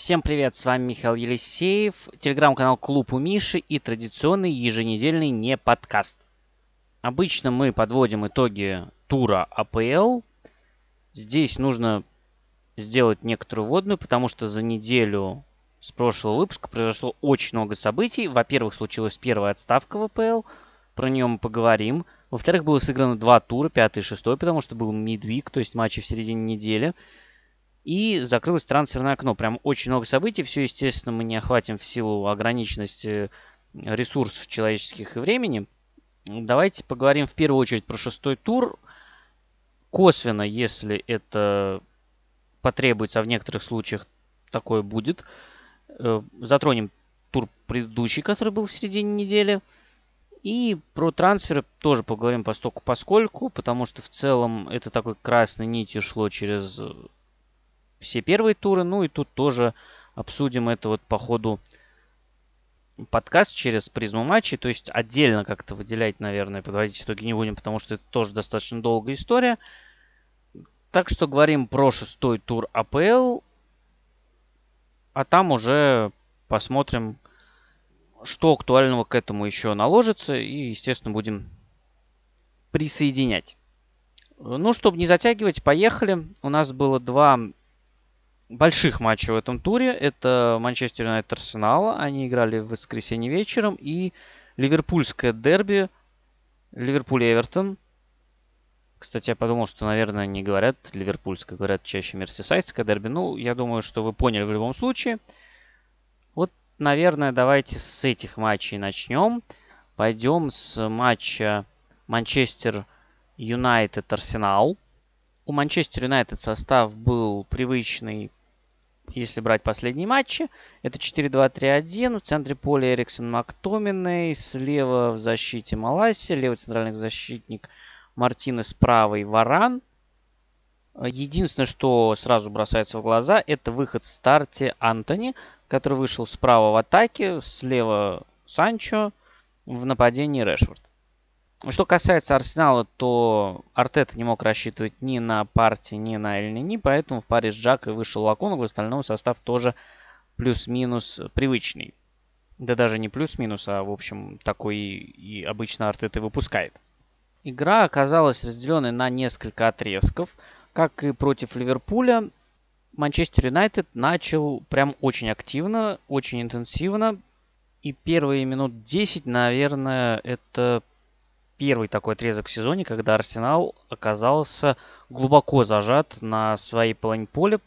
Всем привет, с вами Михаил Елисеев, телеграм-канал Клуб у Миши и традиционный еженедельный не подкаст. Обычно мы подводим итоги тура АПЛ. Здесь нужно сделать некоторую вводную, потому что за неделю с прошлого выпуска произошло очень много событий. Во-первых, случилась первая отставка в АПЛ, про нее мы поговорим. Во-вторых, было сыграно два тура, пятый и шестой, потому что был мидвик, то есть матчи в середине недели. И закрылось трансферное окно. Прям очень много событий. Все, естественно, мы не охватим в силу ограниченности ресурсов человеческих и времени. Давайте поговорим в первую очередь про шестой тур. Косвенно, если это потребуется, а в некоторых случаях такое будет. Э, затронем тур предыдущий, который был в середине недели. И про трансферы тоже поговорим постоку поскольку, потому что в целом это такой красной нитью шло через все первые туры. Ну и тут тоже обсудим это вот по ходу подкаст через призму матчей. То есть отдельно как-то выделять, наверное, подводить итоги не будем, потому что это тоже достаточно долгая история. Так что говорим про шестой тур АПЛ. А там уже посмотрим, что актуального к этому еще наложится. И, естественно, будем присоединять. Ну, чтобы не затягивать, поехали. У нас было два больших матчей в этом туре. Это Манчестер Юнайтед Арсенал. Они играли в воскресенье вечером. И Ливерпульское дерби. Ливерпуль Эвертон. Кстати, я подумал, что, наверное, не говорят ливерпульское, говорят чаще мерсисайдское дерби. Ну, я думаю, что вы поняли в любом случае. Вот, наверное, давайте с этих матчей начнем. Пойдем с матча Манчестер Юнайтед Арсенал. У Манчестер Юнайтед состав был привычный если брать последние матчи, это 4-2-3-1. В центре поля Эриксон Мактоминой. Слева в защите Малайси. Левый центральный защитник Мартинес. Правый Варан. Единственное, что сразу бросается в глаза, это выход в старте Антони, который вышел справа в атаке, слева Санчо, в нападении Решфорд. Что касается Арсенала, то Артета не мог рассчитывать ни на партии, ни на Эльнини, поэтому в паре с Джакой вышел Лаконов, в остальном состав тоже плюс-минус привычный. Да даже не плюс-минус, а в общем такой и обычно Артета выпускает. Игра оказалась разделенной на несколько отрезков. Как и против Ливерпуля, Манчестер Юнайтед начал прям очень активно, очень интенсивно. И первые минут 10, наверное, это первый такой отрезок в сезоне, когда Арсенал оказался глубоко зажат на своей половине поля.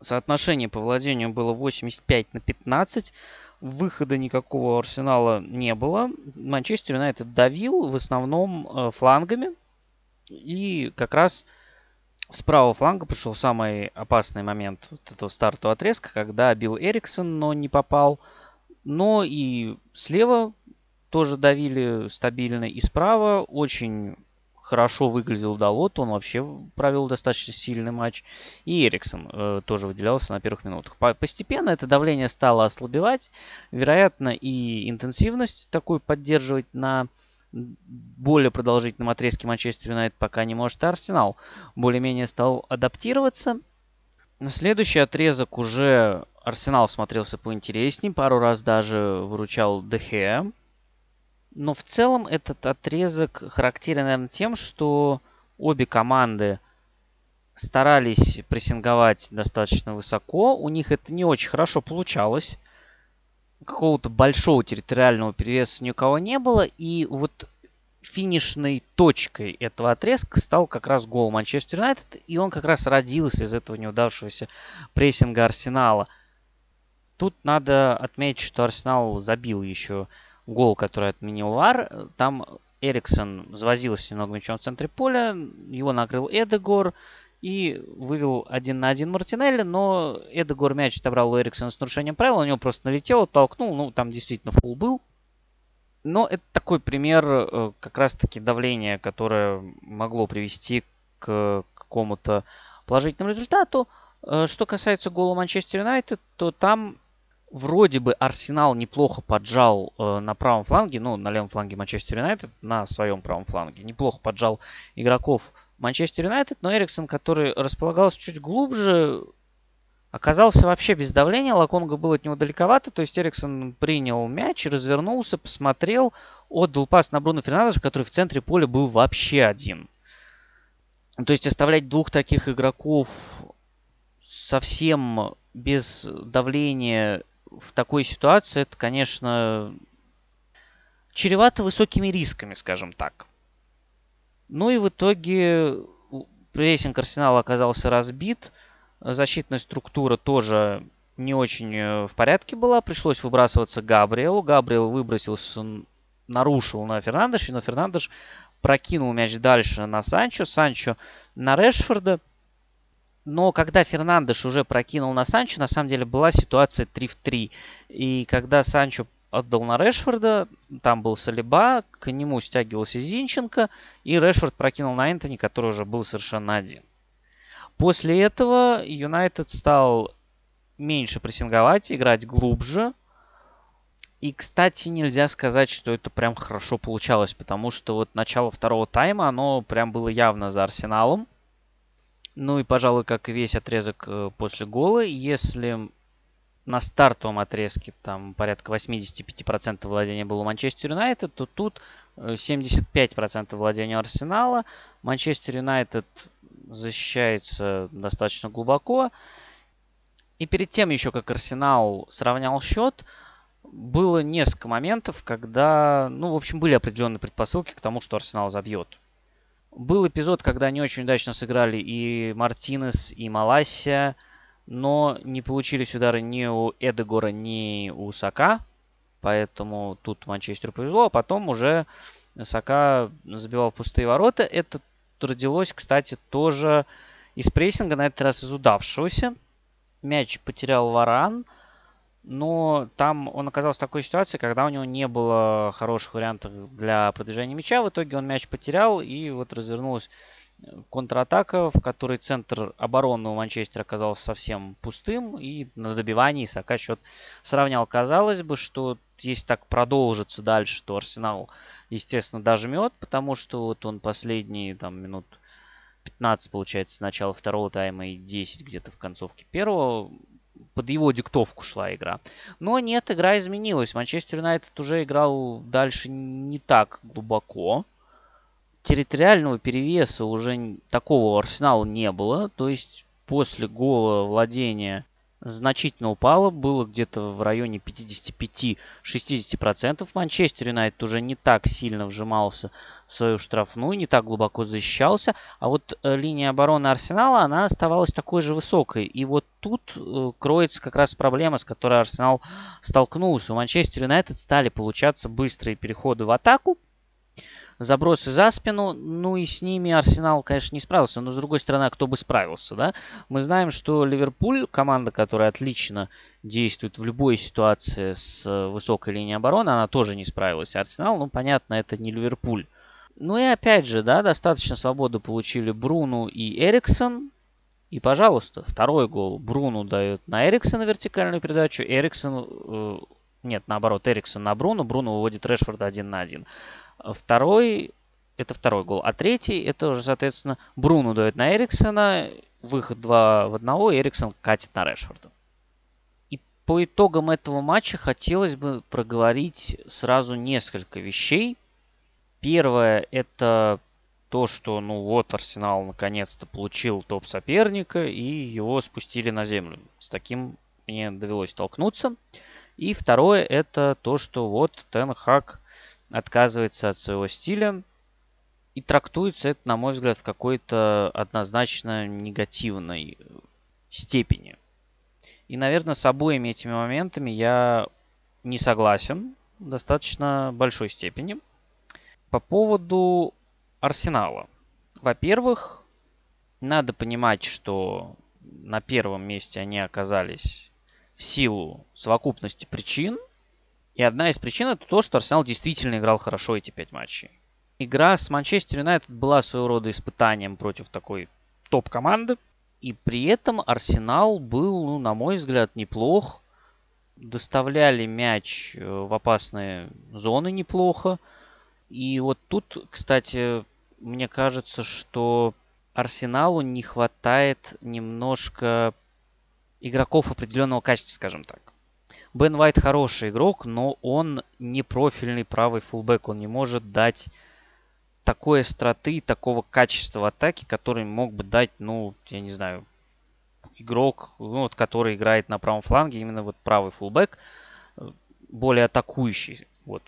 Соотношение по владению было 85 на 15. Выхода никакого Арсенала не было. Манчестер Юнайтед давил в основном э, флангами. И как раз с правого фланга пришел самый опасный момент вот этого стартового отрезка, когда бил Эриксон, но не попал. Но и слева тоже давили стабильно. И справа очень хорошо выглядел Далот, он вообще провел достаточно сильный матч. И Эриксон э, тоже выделялся на первых минутах. По постепенно это давление стало ослабевать. Вероятно, и интенсивность такую поддерживать на более продолжительном отрезке Манчестер Юнайтед пока не может. Арсенал более-менее стал адаптироваться. Следующий отрезок уже Арсенал смотрелся поинтереснее. Пару раз даже выручал Дехе. Но в целом этот отрезок характерен, наверное, тем, что обе команды старались прессинговать достаточно высоко. У них это не очень хорошо получалось. Какого-то большого территориального перевеса ни у кого не было. И вот финишной точкой этого отрезка стал как раз гол Манчестер Юнайтед. И он как раз родился из этого неудавшегося прессинга Арсенала. Тут надо отметить, что Арсенал забил еще гол, который отменил Вар. Там Эриксон завозился немного мячом в центре поля, его накрыл Эдегор и вывел один на один Мартинелли, но Эдегор мяч отобрал у Эриксона с нарушением правил, у него просто налетел, толкнул, ну там действительно фул был. Но это такой пример э, как раз-таки давления, которое могло привести к какому-то положительному результату. Э, что касается гола Манчестер Юнайтед, то там Вроде бы Арсенал неплохо поджал э, на правом фланге, ну, на левом фланге Манчестер Юнайтед, на своем правом фланге. Неплохо поджал игроков Манчестер Юнайтед, но Эриксон, который располагался чуть глубже, оказался вообще без давления. Лаконга был от него далековато. То есть Эриксон принял мяч, развернулся, посмотрел, отдал пас на Бруно Фернандеша, который в центре поля был вообще один. То есть оставлять двух таких игроков совсем без давления в такой ситуации, это, конечно, чревато высокими рисками, скажем так. Ну и в итоге прессинг Арсенала оказался разбит. Защитная структура тоже не очень э, в порядке была. Пришлось выбрасываться Габриэлу. Габриэл выбросился, нарушил на Фернандеш, но Фернандеш прокинул мяч дальше на Санчо. Санчо на Решфорда. Но когда Фернандеш уже прокинул на Санчо, на самом деле была ситуация 3 в 3. И когда Санчо отдал на Решфорда, там был Салиба, к нему стягивался Зинченко, и Решфорд прокинул на Энтони, который уже был совершенно один. После этого Юнайтед стал меньше прессинговать, играть глубже. И, кстати, нельзя сказать, что это прям хорошо получалось, потому что вот начало второго тайма, оно прям было явно за Арсеналом. Ну и, пожалуй, как весь отрезок э, после гола, если на стартовом отрезке там порядка 85% владения было у Манчестер Юнайтед, то тут 75% э, владения Арсенала. Манчестер Юнайтед защищается достаточно глубоко. И перед тем еще, как Арсенал сравнял счет, было несколько моментов, когда, ну, в общем, были определенные предпосылки к тому, что Арсенал забьет. Был эпизод, когда они очень удачно сыграли и Мартинес, и Маласия – но не получились удары ни у Эдегора, ни у Сака. Поэтому тут Манчестер повезло. А потом уже Сака забивал пустые ворота. Это родилось, кстати, тоже из прессинга, на этот раз из удавшегося. Мяч потерял Варан. Но там он оказался в такой ситуации, когда у него не было хороших вариантов для продвижения мяча. В итоге он мяч потерял и вот развернулась контратака, в которой центр обороны у Манчестера оказался совсем пустым, и на добивании Сака счет сравнял. Казалось бы, что если так продолжится дальше, то Арсенал, естественно, дожмет, потому что вот он последние там минут 15, получается, с начала второго тайма и 10 где-то в концовке первого под его диктовку шла игра. Но нет, игра изменилась. Манчестер Юнайтед уже играл дальше не так глубоко территориального перевеса уже такого Арсенала не было. То есть после гола владения значительно упало, было где-то в районе 55-60%. Манчестер Юнайтед уже не так сильно вжимался в свою штрафную, не так глубоко защищался, а вот э, линия обороны Арсенала, она оставалась такой же высокой. И вот тут э, кроется как раз проблема, с которой Арсенал столкнулся. У Манчестер Юнайтед стали получаться быстрые переходы в атаку, забросы за спину. Ну и с ними Арсенал, конечно, не справился. Но с другой стороны, а кто бы справился, да? Мы знаем, что Ливерпуль, команда, которая отлично действует в любой ситуации с высокой линией обороны, она тоже не справилась. Арсенал, ну понятно, это не Ливерпуль. Ну и опять же, да, достаточно свободы получили Бруну и Эриксон. И, пожалуйста, второй гол Бруну дает на Эриксона вертикальную передачу. Эриксон, э, нет, наоборот, Эриксон на Бруну. Бруну выводит Решфорда один на один. Второй, это второй гол. А третий, это уже, соответственно, Бруно дает на Эриксона. Выход 2 в 1, Эриксон катит на Решфорда. И по итогам этого матча хотелось бы проговорить сразу несколько вещей. Первое, это то, что, ну вот, Арсенал наконец-то получил топ соперника и его спустили на землю. С таким мне довелось столкнуться. И второе, это то, что вот Тен Хак отказывается от своего стиля. И трактуется это, на мой взгляд, в какой-то однозначно негативной степени. И, наверное, с обоими этими моментами я не согласен в достаточно большой степени. По поводу Арсенала. Во-первых, надо понимать, что на первом месте они оказались в силу совокупности причин, и одна из причин это то, что Арсенал действительно играл хорошо эти пять матчей. Игра с Манчестер Юнайтед была своего рода испытанием против такой топ-команды. И при этом Арсенал был, ну, на мой взгляд, неплох. Доставляли мяч э, в опасные зоны неплохо. И вот тут, кстати, мне кажется, что Арсеналу не хватает немножко игроков определенного качества, скажем так. Бен Уайт хороший игрок, но он не профильный правый фулбэк. Он не может дать такой остроты, такого качества атаки, который мог бы дать, ну, я не знаю, игрок, ну, вот, который играет на правом фланге, именно вот правый фулбэк, более атакующий. Вот,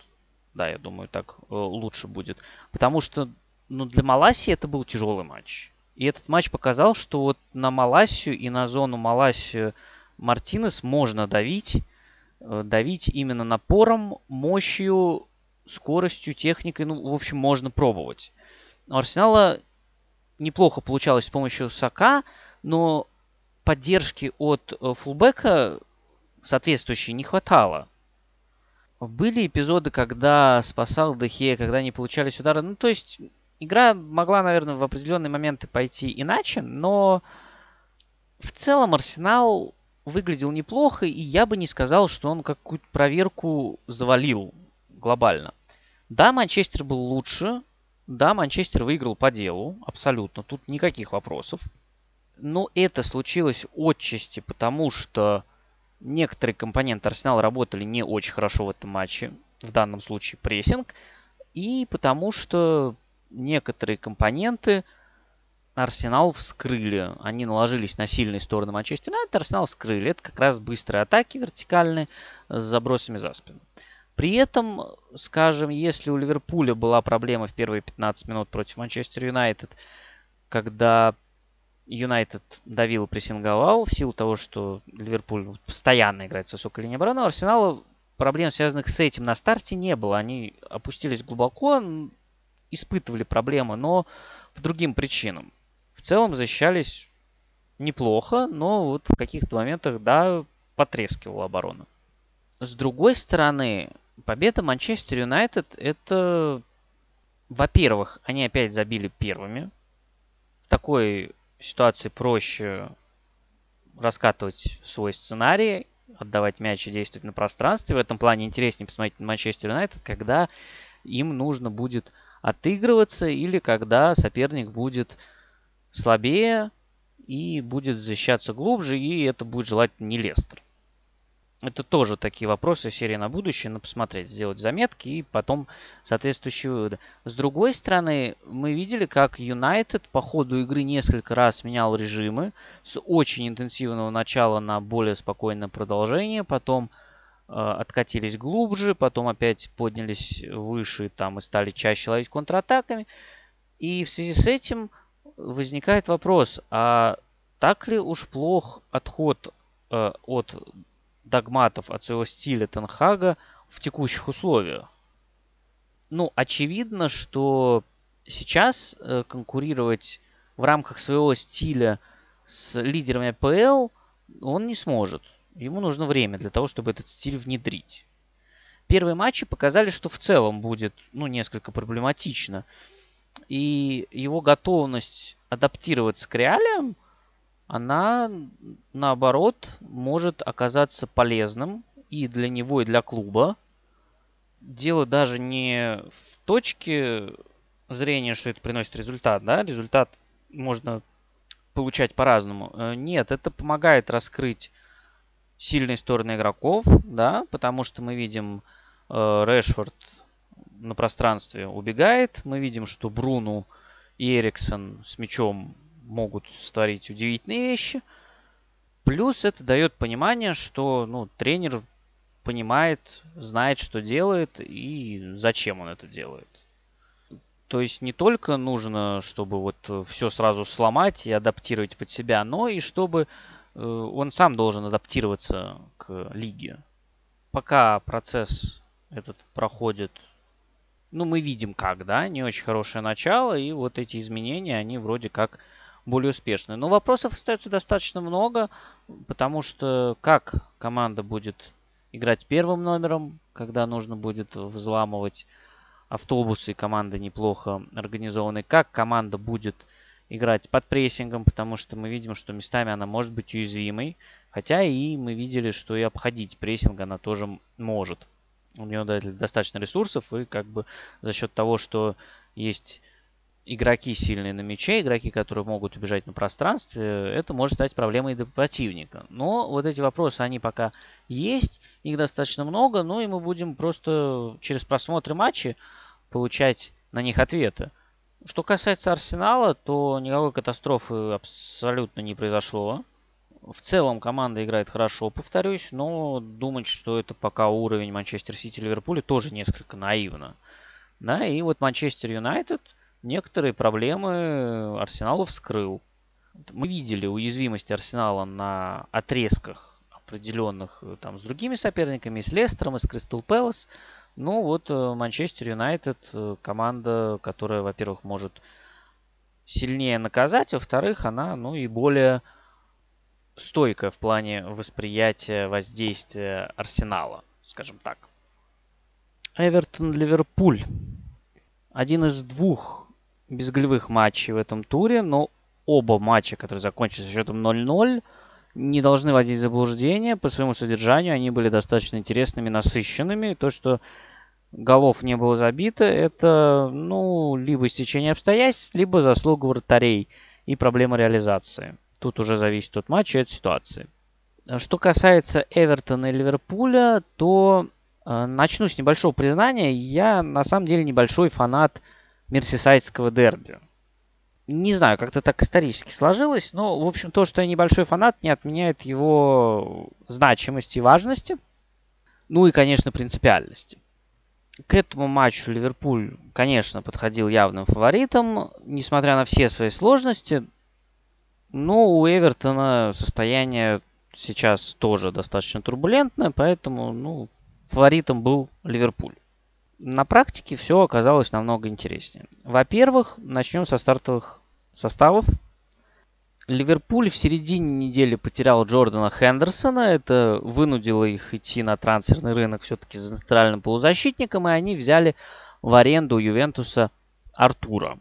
да, я думаю, так э, лучше будет. Потому что, ну, для Маласии это был тяжелый матч. И этот матч показал, что вот на Маласию и на зону Маласию Мартинес можно давить, э, давить именно напором, мощью, скоростью, техникой, ну, в общем, можно пробовать. У Арсенала неплохо получалось с помощью Сака, но поддержки от э, фулбека соответствующей не хватало. Были эпизоды, когда спасал Дехе, когда не получались удары. Ну, то есть, игра могла, наверное, в определенные моменты пойти иначе, но в целом Арсенал выглядел неплохо, и я бы не сказал, что он какую-то проверку завалил глобально. Да, Манчестер был лучше, да, Манчестер выиграл по делу, абсолютно, тут никаких вопросов. Но это случилось отчасти потому, что некоторые компоненты Арсенала работали не очень хорошо в этом матче, в данном случае прессинг, и потому что некоторые компоненты Арсенал вскрыли. Они наложились на сильные стороны Манчестер Юнайтед, Арсенал вскрыли. Это как раз быстрые атаки вертикальные с забросами за спину. При этом, скажем, если у Ливерпуля была проблема в первые 15 минут против Манчестер Юнайтед, когда Юнайтед давил и прессинговал в силу того, что Ливерпуль постоянно играет с высокой линией обороны, у Арсенала проблем, связанных с этим на старте, не было. Они опустились глубоко, испытывали проблемы, но по другим причинам. В целом защищались неплохо, но вот в каких-то моментах, да, потрескивала оборона. С другой стороны, победа Манчестер Юнайтед это, во-первых, они опять забили первыми. В такой ситуации проще раскатывать свой сценарий, отдавать мяч и действовать на пространстве. В этом плане интереснее посмотреть на Манчестер Юнайтед, когда им нужно будет отыгрываться или когда соперник будет слабее и будет защищаться глубже, и это будет желательно не Лестер это тоже такие вопросы серии на будущее, на посмотреть, сделать заметки и потом соответствующие выводы. С другой стороны, мы видели, как Юнайтед по ходу игры несколько раз менял режимы с очень интенсивного начала на более спокойное продолжение, потом э, откатились глубже, потом опять поднялись выше там и стали чаще ловить контратаками. И в связи с этим возникает вопрос, а так ли уж плох отход э, от догматов от своего стиля Тенхага в текущих условиях. Ну, очевидно, что сейчас э, конкурировать в рамках своего стиля с лидерами АПЛ он не сможет. Ему нужно время для того, чтобы этот стиль внедрить. Первые матчи показали, что в целом будет ну, несколько проблематично. И его готовность адаптироваться к реалиям – она, наоборот, может оказаться полезным и для него, и для клуба. Дело даже не в точке зрения, что это приносит результат, да, результат можно получать по-разному. Э, нет, это помогает раскрыть сильные стороны игроков, да, потому что мы видим э, Решфорд на пространстве убегает, мы видим, что Бруну и Эриксон с мячом могут створить удивительные вещи. Плюс это дает понимание, что ну, тренер понимает, знает, что делает и зачем он это делает. То есть не только нужно, чтобы вот все сразу сломать и адаптировать под себя, но и чтобы э, он сам должен адаптироваться к лиге. Пока процесс этот проходит, ну мы видим как, да, не очень хорошее начало, и вот эти изменения, они вроде как более успешны. Но вопросов остается достаточно много, потому что как команда будет играть первым номером, когда нужно будет взламывать автобусы, команда неплохо организованная, как команда будет играть под прессингом, потому что мы видим, что местами она может быть уязвимой, хотя и мы видели, что и обходить прессинг она тоже может. У нее достаточно ресурсов, и как бы за счет того, что есть игроки сильные на мяче, игроки, которые могут убежать на пространстве, это может стать проблемой для противника. Но вот эти вопросы, они пока есть, их достаточно много, ну и мы будем просто через просмотры матчей получать на них ответы. Что касается Арсенала, то никакой катастрофы абсолютно не произошло. В целом команда играет хорошо, повторюсь, но думать, что это пока уровень Манчестер Сити Ливерпуля, тоже несколько наивно. Да, и вот Манчестер Юнайтед некоторые проблемы Арсеналу вскрыл. Мы видели уязвимость Арсенала на отрезках определенных там с другими соперниками, с Лестером, и с Кристал Пэлас. Ну вот э, Манчестер Юнайтед э, команда, которая, во-первых, может сильнее наказать, во-вторых, она, ну и более стойкая в плане восприятия воздействия Арсенала, скажем так. Эвертон-Ливерпуль. Один из двух безголевых матчей в этом туре, но оба матча, которые закончились счетом 0-0, не должны вводить в заблуждение. По своему содержанию они были достаточно интересными, насыщенными. То, что голов не было забито, это, ну, либо стечение обстоятельств, либо заслуга вратарей и проблема реализации. Тут уже зависит от матча и от ситуации. Что касается Эвертона и Ливерпуля, то э, начну с небольшого признания. Я на самом деле небольшой фанат мерсисайдского дерби. Не знаю, как-то так исторически сложилось, но, в общем, то, что я небольшой фанат, не отменяет его значимости и важности. Ну и, конечно, принципиальности. К этому матчу Ливерпуль, конечно, подходил явным фаворитом, несмотря на все свои сложности. Но у Эвертона состояние сейчас тоже достаточно турбулентное, поэтому ну, фаворитом был Ливерпуль на практике все оказалось намного интереснее. Во-первых, начнем со стартовых составов. Ливерпуль в середине недели потерял Джордана Хендерсона. Это вынудило их идти на трансферный рынок все-таки за центральным полузащитником, и они взяли в аренду Ювентуса Артура.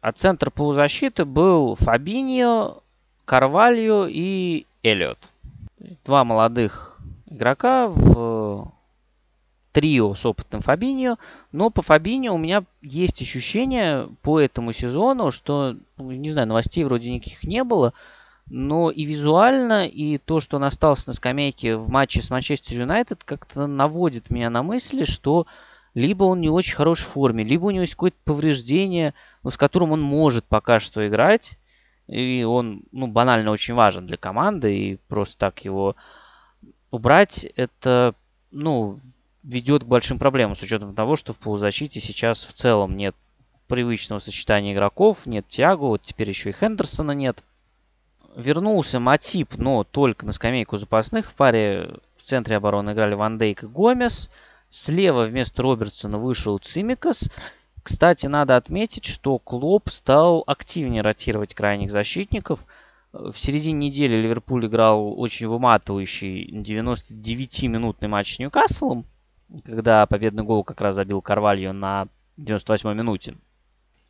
А центр полузащиты был Фабиньо, Карвальо и Эллиот. Два молодых игрока в трио с опытным Фабиньо, но по Фабиньо у меня есть ощущение по этому сезону, что, ну, не знаю, новостей вроде никаких не было, но и визуально, и то, что он остался на скамейке в матче с Манчестер Юнайтед, как-то наводит меня на мысли, что либо он не очень хорошей форме, либо у него есть какое-то повреждение, ну, с которым он может пока что играть, и он, ну, банально очень важен для команды, и просто так его убрать, это, ну, ведет к большим проблемам с учетом того, что в полузащите сейчас в целом нет привычного сочетания игроков, нет Тиагу, вот теперь еще и Хендерсона нет. Вернулся Матип, но только на скамейку запасных. В паре в центре обороны играли Ван Дейк и Гомес. Слева вместо Робертсона вышел Цимикас. Кстати, надо отметить, что Клоп стал активнее ротировать крайних защитников. В середине недели Ливерпуль играл очень выматывающий 99-минутный матч с Ньюкаслом когда победный гол как раз забил Карвалью на 98-й минуте.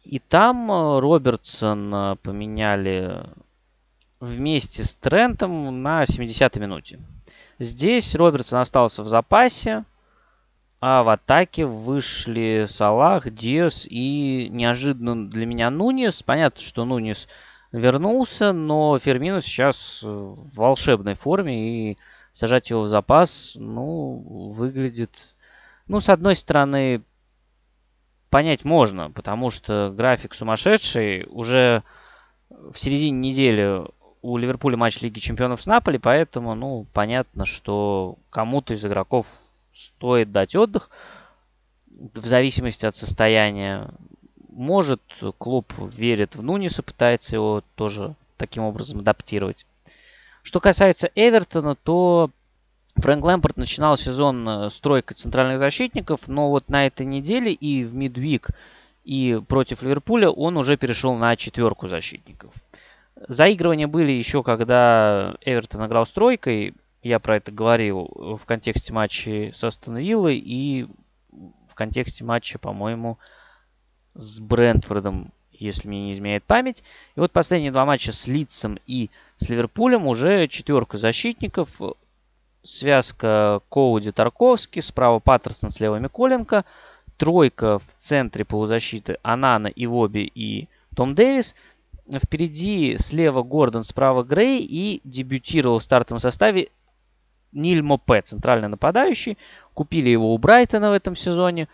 И там э, Робертсон э, поменяли вместе с Трентом на 70-й минуте. Здесь Робертсон остался в запасе, а в атаке вышли Салах, Диас и неожиданно для меня Нунис. Понятно, что Нунис вернулся, но Фермино сейчас в волшебной форме и сажать его в запас, ну, выглядит... Ну, с одной стороны, понять можно, потому что график сумасшедший. Уже в середине недели у Ливерпуля матч Лиги Чемпионов с Наполи, поэтому, ну, понятно, что кому-то из игроков стоит дать отдых в зависимости от состояния. Может, клуб верит в Нуниса, пытается его тоже таким образом адаптировать. Что касается Эвертона, то Фрэнк Лэмпорт начинал сезон э, с тройкой центральных защитников, но вот на этой неделе и в мидвик, и против Ливерпуля он уже перешел на четверку защитников. Заигрывания были еще, когда Эвертон играл с тройкой. Я про это говорил в контексте матча с Астон Виллой и в контексте матча, по-моему, с Брентфордом если мне не изменяет память. И вот последние два матча с Лидсом и с Ливерпулем уже четверка защитников. Связка Коуди Тарковский, справа Паттерсон, слева Миколенко. тройка в центре полузащиты Анана, Ивоби и Том Дэвис. Впереди слева Гордон, справа Грей и дебютировал в стартовом составе Ниль Мопе, центральный нападающий. Купили его у Брайтона в этом сезоне.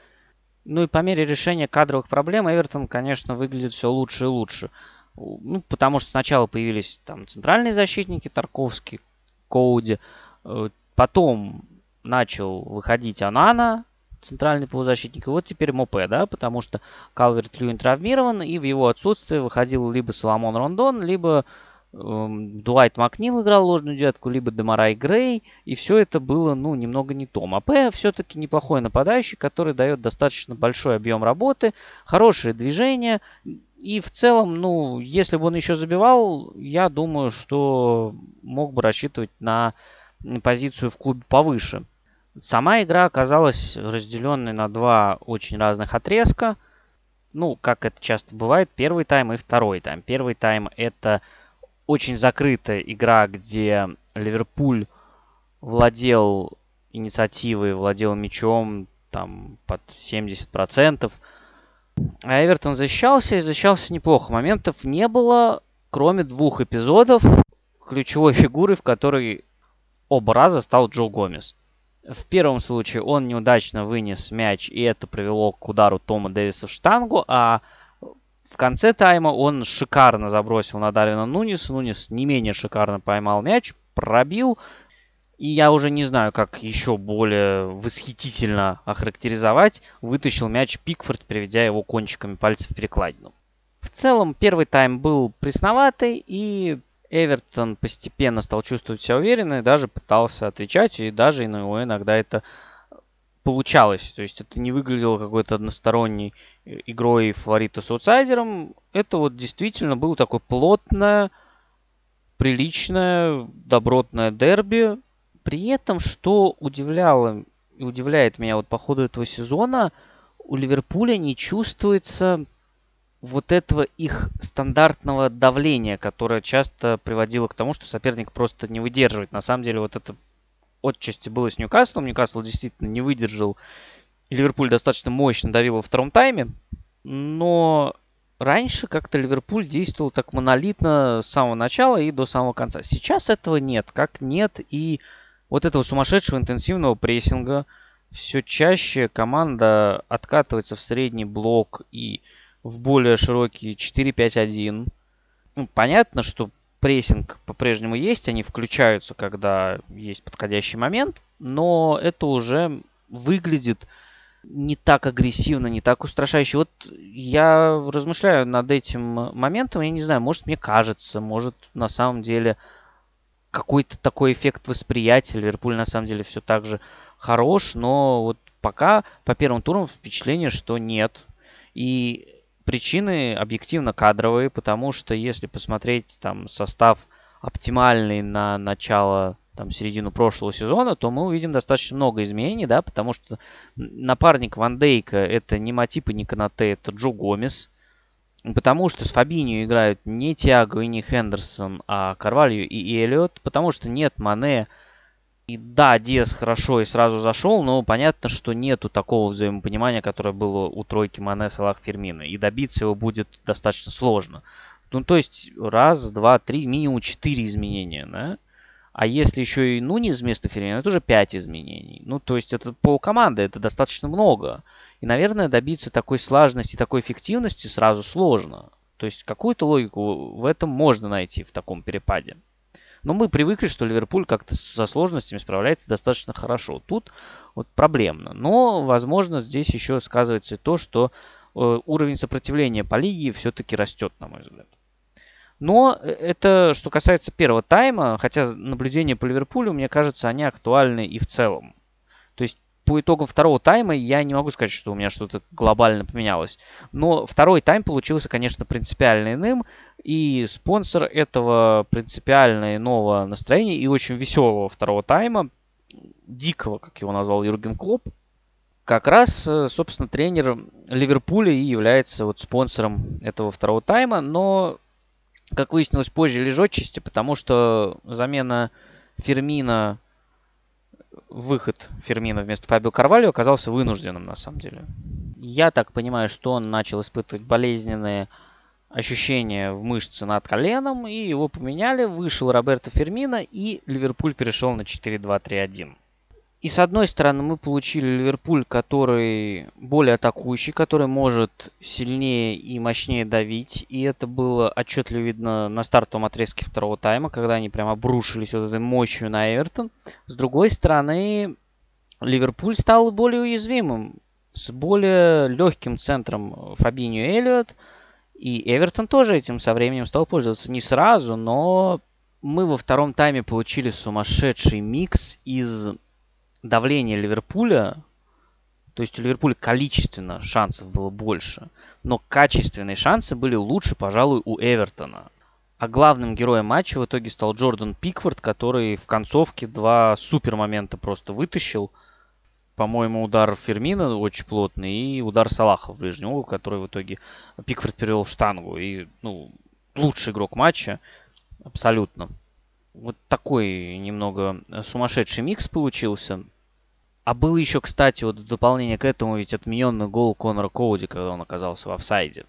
Ну и по мере решения кадровых проблем Эвертон, конечно, выглядит все лучше и лучше. Ну, потому что сначала появились там центральные защитники, Тарковский, Коуди. Э, потом начал выходить Анана, центральный полузащитник. И вот теперь Мопе, да, потому что Калверт Льюин травмирован, и в его отсутствие выходил либо Соломон Рондон, либо Дуайт Макнил играл ложную девятку, либо Демарай Грей, и все это было, ну, немного не то. Мопе все-таки неплохой нападающий, который дает достаточно большой объем работы, хорошие движения, и в целом, ну, если бы он еще забивал, я думаю, что мог бы рассчитывать на позицию в клубе повыше. Сама игра оказалась разделенной на два очень разных отрезка. Ну, как это часто бывает, первый тайм и второй тайм. Первый тайм это очень закрытая игра, где Ливерпуль владел инициативой, владел мячом там под 70%. А Эвертон защищался и защищался неплохо. Моментов не было, кроме двух эпизодов ключевой фигуры, в которой оба раза стал Джо Гомес. В первом случае он неудачно вынес мяч, и это привело к удару Тома Дэвиса в штангу, а в конце тайма он шикарно забросил на Дарвина Нунис. Нунис не менее шикарно поймал мяч, пробил. И я уже не знаю, как еще более восхитительно охарактеризовать. Вытащил мяч Пикфорд, приведя его кончиками пальцев в перекладину. В целом, первый тайм был пресноватый, и Эвертон постепенно стал чувствовать себя уверенно и даже пытался отвечать, и даже иногда это получалось. То есть это не выглядело какой-то односторонней э, игрой фаворита с аутсайдером. Это вот действительно было такое плотное, приличное, добротное дерби. При этом, что удивляло и удивляет меня вот по ходу этого сезона, у Ливерпуля не чувствуется вот этого их стандартного давления, которое часто приводило к тому, что соперник просто не выдерживает. На самом деле вот это отчасти было с Ньюкаслом. Ньюкасл действительно не выдержал. Ливерпуль достаточно мощно давил во втором тайме. Но раньше как-то Ливерпуль действовал так монолитно с самого начала и до самого конца. Сейчас этого нет. Как нет и вот этого сумасшедшего интенсивного прессинга. Все чаще команда откатывается в средний блок и в более широкие 4-5-1. Ну, понятно, что прессинг по-прежнему есть, они включаются, когда есть подходящий момент, но это уже выглядит не так агрессивно, не так устрашающе. Вот я размышляю над этим моментом, я не знаю, может мне кажется, может на самом деле какой-то такой эффект восприятия. Ливерпуль на самом деле все так же хорош, но вот пока по первым турам впечатление, что нет. И Причины объективно кадровые, потому что если посмотреть там состав оптимальный на начало там, середину прошлого сезона, то мы увидим достаточно много изменений, да, потому что напарник Ван Дейка это не Матип не Канате, это Джо Гомес. Потому что с Фабинью играют не Тиаго и не Хендерсон, а Карвалью и Эллиот. Потому что нет Мане, и да, Диас хорошо и сразу зашел, но понятно, что нету такого взаимопонимания, которое было у тройки Мане, Салах, Фермина. И добиться его будет достаточно сложно. Ну, то есть, раз, два, три, минимум четыре изменения, да? А если еще и Нунис вместо Фермина, это уже пять изменений. Ну, то есть, это полкоманды, это достаточно много. И, наверное, добиться такой слаженности, такой эффективности сразу сложно. То есть, какую-то логику в этом можно найти в таком перепаде. Но мы привыкли, что Ливерпуль как-то со сложностями справляется достаточно хорошо. Тут вот проблемно. Но, возможно, здесь еще сказывается то, что э, уровень сопротивления по лиге все-таки растет, на мой взгляд. Но э, это что касается первого тайма, хотя наблюдения по Ливерпулю, мне кажется, они актуальны и в целом. По итогам второго тайма я не могу сказать, что у меня что-то глобально поменялось. Но второй тайм получился, конечно, принципиально иным. И спонсор этого принципиально иного настроения и очень веселого второго тайма, дикого, как его назвал Юрген Клоп, как раз, э, собственно, тренер Ливерпуля и является вот спонсором этого второго тайма. Но, как выяснилось позже, лежочести, потому что замена Фермина выход Фермина вместо Фабио Карвалио оказался вынужденным, на самом деле. Я так понимаю, что он начал испытывать болезненные ощущения в мышце над коленом, и его поменяли, вышел Роберто Фермина, и Ливерпуль перешел на 4-2-3-1. И с одной стороны мы получили Ливерпуль, который более атакующий, который может сильнее и мощнее давить. И это было отчетливо видно на стартовом отрезке второго тайма, когда они прям обрушились вот этой мощью на Эвертон. С другой стороны, Ливерпуль стал более уязвимым, с более легким центром Фабиньо Эллиот. И Эвертон тоже этим со временем стал пользоваться. Не сразу, но мы во втором тайме получили сумасшедший микс из давления Ливерпуля, то есть у Ливерпуля количественно шансов было больше, но качественные шансы были лучше, пожалуй, у Эвертона. А главным героем матча в итоге стал Джордан Пикфорд, который в концовке два супер момента просто вытащил. По-моему, удар Фермина очень плотный и удар Салаха в ближний угол, который в итоге Пикфорд перевел в штангу. И, ну, лучший игрок матча абсолютно. Вот такой немного сумасшедший микс получился. А был еще, кстати, вот в дополнение к этому ведь отмененный гол Конора Коуди, когда он оказался в офсайде.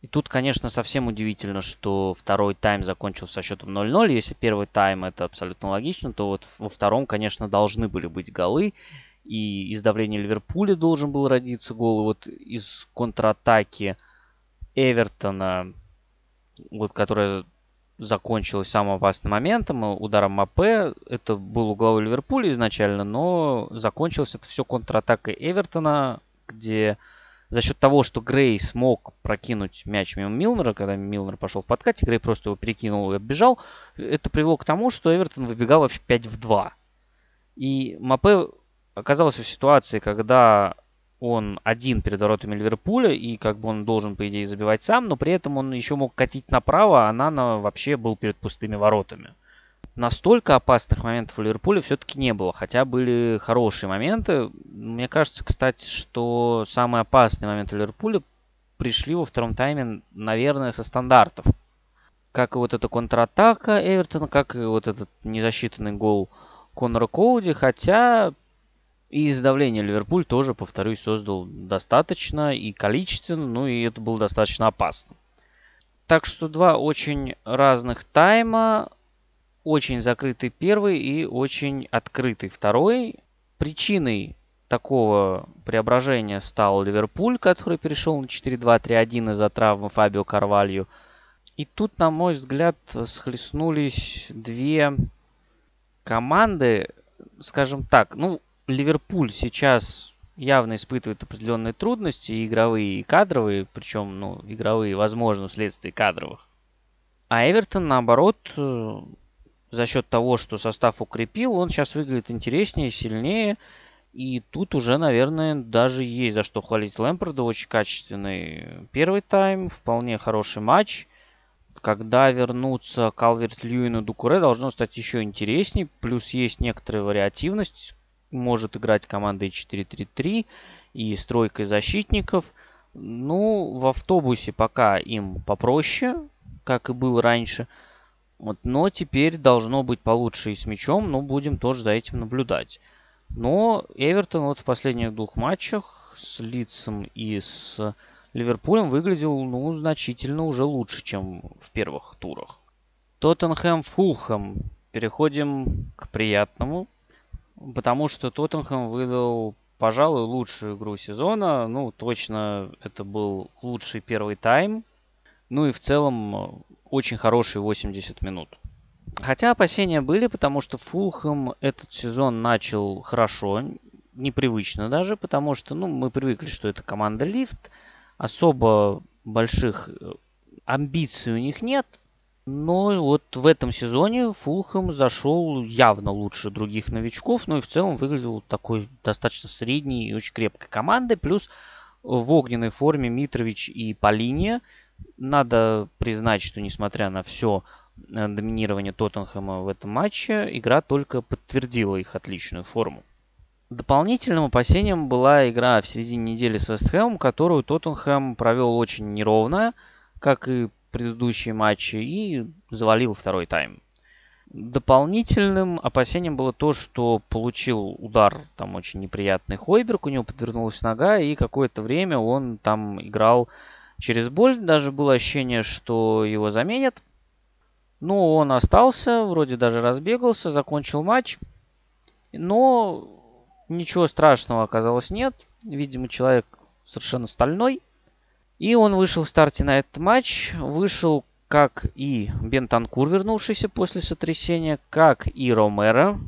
И тут, конечно, совсем удивительно, что второй тайм закончился со счетом 0-0. Если первый тайм это абсолютно логично, то вот во втором, конечно, должны были быть голы. И из давления Ливерпуля должен был родиться гол. И вот из контратаки Эвертона, вот, которая закончилось самым опасным моментом, э, ударом АП. Это был угловой Ливерпуль изначально, но закончилось это все контратакой Эвертона, где за счет того, что Грей смог прокинуть мяч мимо Милнера, когда Милнер пошел в подкате, Грей просто его перекинул и оббежал, это привело к тому, что Эвертон выбегал вообще 5 в 2. И Мапе оказался в ситуации, когда он один перед воротами Ливерпуля, и как бы он должен, по идее, забивать сам, но при этом он еще мог катить направо, а Нана вообще был перед пустыми воротами. Настолько опасных моментов у Ливерпуля все-таки не было, хотя были хорошие моменты. Мне кажется, кстати, что самые опасные моменты Ливерпуля пришли во втором тайме, наверное, со стандартов. Как и вот эта контратака Эвертона, как и вот этот незасчитанный гол Конора Коуди, хотя и из давления Ливерпуль тоже, повторюсь, создал достаточно и количественно, ну и это было достаточно опасно. Так что два очень разных тайма. Очень закрытый первый и очень открытый второй. Причиной такого преображения стал Ливерпуль, который перешел на 4-2-3-1 из-за травмы Фабио Карвалью. И тут, на мой взгляд, схлестнулись две команды, скажем так, ну, Ливерпуль сейчас явно испытывает определенные трудности, игровые и кадровые, причем, ну, игровые, возможно, вследствие кадровых. А Эвертон, наоборот, э, за счет того, что состав укрепил, он сейчас выглядит интереснее, сильнее. И тут уже, наверное, даже есть за что хвалить Лэмпорда. Очень качественный первый тайм, вполне хороший матч. Когда вернутся Калверт Льюин и Дукуре, должно стать еще интереснее. Плюс есть некоторая вариативность может играть командой 4-3-3 и стройкой защитников. Ну, в автобусе пока им попроще, как и было раньше. Вот, но теперь должно быть получше и с мячом, но будем тоже за этим наблюдать. Но Эвертон вот в последних двух матчах с Лидсом и с Ливерпулем выглядел ну, значительно уже лучше, чем в первых турах. Тоттенхэм Фулхэм. Переходим к приятному. Потому что Тоттенхэм выдал, пожалуй, лучшую игру сезона. Ну, точно это был лучший первый тайм. Ну и в целом очень хороший 80 минут. Хотя опасения были, потому что Фулхэм этот сезон начал хорошо, непривычно даже, потому что ну, мы привыкли, что это команда лифт. Особо больших э, амбиций у них нет. Но вот в этом сезоне Фулхэм зашел явно лучше других новичков, но и в целом выглядел такой достаточно средней и очень крепкой командой. Плюс в огненной форме Митрович и Полиния. Надо признать, что несмотря на все э, доминирование Тоттенхэма в этом матче, игра только подтвердила их отличную форму. Дополнительным опасением была игра в середине недели с Вестхэмом, которую Тоттенхэм провел очень неровно, как и предыдущие матчи и завалил второй тайм. Дополнительным опасением было то, что получил удар там очень неприятный Хойберг, у него подвернулась нога, и какое-то время он там играл через боль. Даже было ощущение, что его заменят. Ну, он остался, вроде даже разбегался, закончил матч. Но ничего страшного оказалось нет. Видимо, человек совершенно стальной. И он вышел в старте на этот матч. Вышел как и Бентанкур, вернувшийся после сотрясения, как и Ромеро,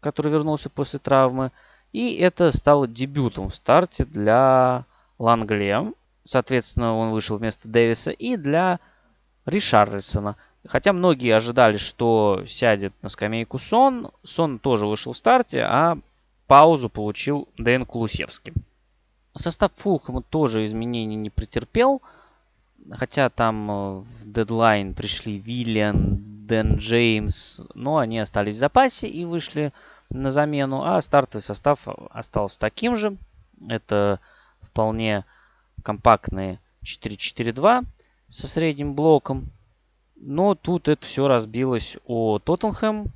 который вернулся после травмы. И это стало дебютом в старте для Лангле. Соответственно, он вышел вместо Дэвиса и для Ришарлисона. Хотя многие ожидали, что сядет на скамейку Сон. Сон тоже вышел в старте, а паузу получил Дэн Кулусевский. Состав Фулхэма тоже изменений не претерпел. Хотя там э, в дедлайн пришли Виллиан, Дэн Джеймс, но они остались в запасе и вышли на замену, а стартовый состав остался таким же. Это вполне компактные 4-4-2 со средним блоком. Но тут это все разбилось о Тоттенхэм,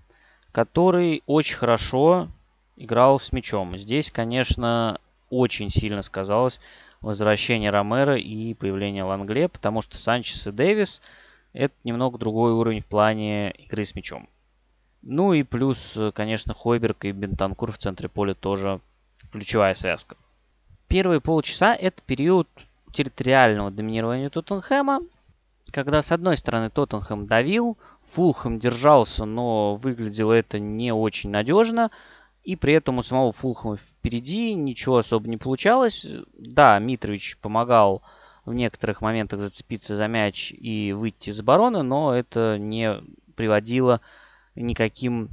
который очень хорошо играл с мячом. Здесь, конечно, очень сильно сказалось возвращение Ромера и появление Лангле, потому что Санчес и Дэвис это немного другой уровень в плане игры с мячом. Ну и плюс, конечно, Хойберг и Бентанкур в центре поля тоже ключевая связка. Первые полчаса это период территориального доминирования Тоттенхэма, когда с одной стороны Тоттенхэм давил, Фулхэм держался, но выглядело это не очень надежно – и при этом у самого Фулхэма впереди ничего особо не получалось. Да, Митрович помогал в некоторых моментах зацепиться за мяч и выйти из обороны, но это не приводило никаким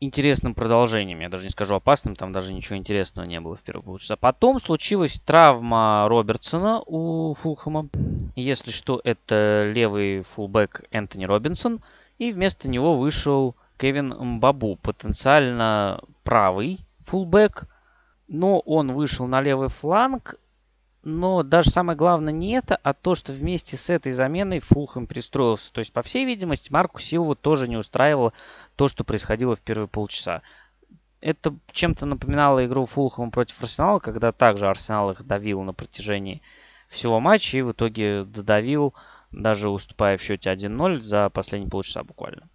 интересным продолжением. Я даже не скажу опасным, там даже ничего интересного не было в первых полчаса. Потом случилась травма Робертсона у Фулхэма. Если что, это левый фулбэк Энтони Робинсон. И вместо него вышел Кевин Мбабу, потенциально правый фулбэк, но он вышел на левый фланг. Но даже самое главное не это, а то, что вместе с этой заменой Фулхэм пристроился. То есть, по всей видимости, Марку Силву тоже не устраивало то, что происходило в первые полчаса. Это чем-то напоминало игру Фулхэма против Арсенала, когда также Арсенал их давил на протяжении всего матча и в итоге додавил, даже уступая в счете 1-0 за последние полчаса буквально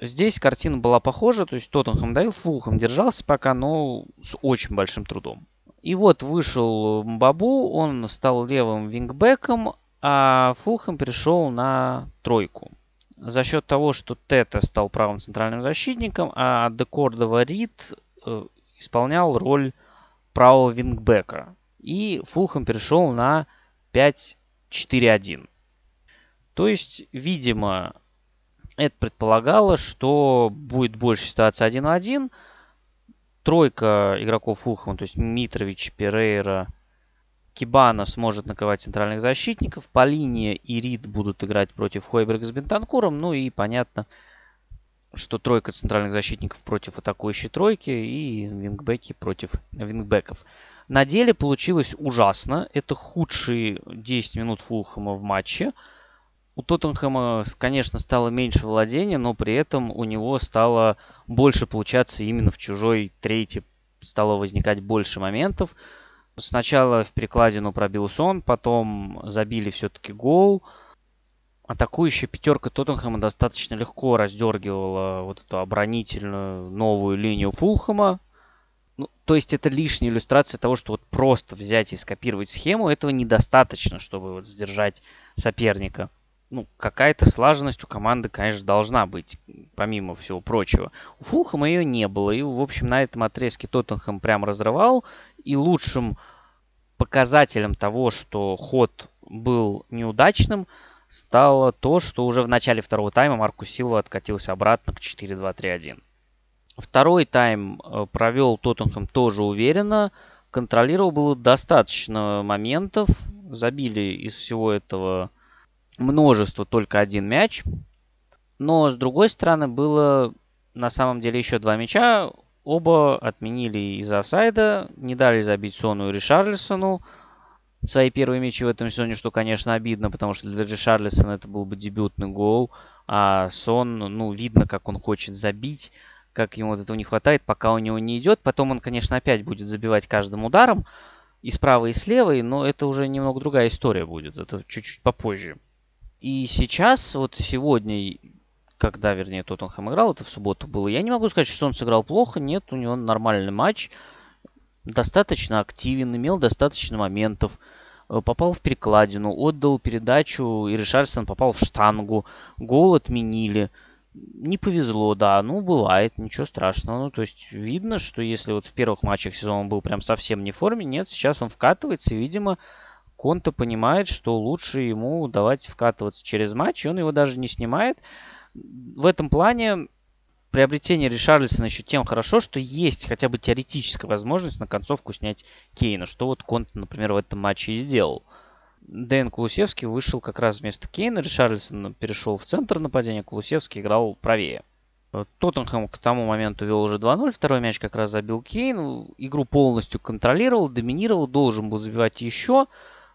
здесь картина была похожа, то есть Тоттенхэм давил, Фулхэм держался пока, но с очень большим трудом. И вот вышел Бабу, он стал левым вингбеком, а Фулхэм перешел на тройку. За счет того, что Тета стал правым центральным защитником, а Декордова Рид э, исполнял роль правого вингбека. И Фулхэм перешел на 5-4-1. То есть, видимо, это предполагало, что будет больше ситуации 1 на 1. Тройка игроков Фулхэма, то есть Митрович, Перейра, Кибана сможет накрывать центральных защитников. По линии и Рид будут играть против Хойберга с Бентанкуром. Ну и понятно, что тройка центральных защитников против атакующей тройки и вингбеки против вингбеков. На деле получилось ужасно. Это худшие 10 минут Фулхэма в матче. У Тоттенхэма, конечно, стало меньше владения, но при этом у него стало больше получаться именно в чужой третьей. Стало возникать больше моментов. Сначала в перекладину пробил сон, потом забили все-таки гол. Атакующая пятерка Тоттенхэма достаточно легко раздергивала вот эту оборонительную новую линию Фулхэма. Ну, то есть это лишняя иллюстрация того, что вот просто взять и скопировать схему, этого недостаточно, чтобы вот сдержать соперника ну, какая-то слаженность у команды, конечно, должна быть, помимо всего прочего. У Фулхэма ее не было. И, в общем, на этом отрезке Тоттенхэм прям разрывал. И лучшим показателем того, что ход был неудачным, стало то, что уже в начале второго тайма Маркус Силва откатился обратно к 4-2-3-1. Второй тайм э, провел Тоттенхэм тоже уверенно. Контролировал было достаточно моментов. Забили из всего этого множество только один мяч. Но, с другой стороны, было на самом деле еще два мяча. Оба отменили из офсайда, не дали забить Сону и Ришарлисону. свои первые мячи в этом сезоне, что, конечно, обидно, потому что для Ришарлисона это был бы дебютный гол, а Сон, ну, видно, как он хочет забить, как ему вот этого не хватает, пока у него не идет. Потом он, конечно, опять будет забивать каждым ударом, и справа, и слева, но это уже немного другая история будет, это чуть-чуть попозже. И сейчас, вот сегодня, когда, вернее, Тоттенхэм играл, это в субботу было, я не могу сказать, что он сыграл плохо, нет, у него нормальный матч, достаточно активен, имел достаточно моментов, э, попал в перекладину, отдал передачу, и Ришардсон попал в штангу, гол отменили. Не повезло, да, ну бывает, ничего страшного. Ну, то есть видно, что если вот в первых матчах сезона он был прям совсем не в форме, нет, сейчас он вкатывается, и, видимо, Конта понимает, что лучше ему давать вкатываться через матч, и он его даже не снимает. В этом плане приобретение Ришарлисона еще тем хорошо, что есть хотя бы теоретическая возможность на концовку снять Кейна, что вот Конт, например, в этом матче и сделал. Дэн Кулусевский вышел как раз вместо Кейна, Ришарлисон перешел в центр нападения, Кулусевский играл правее. Тоттенхэм к тому моменту вел уже 2-0, второй мяч как раз забил Кейн, игру полностью контролировал, доминировал, должен был забивать еще,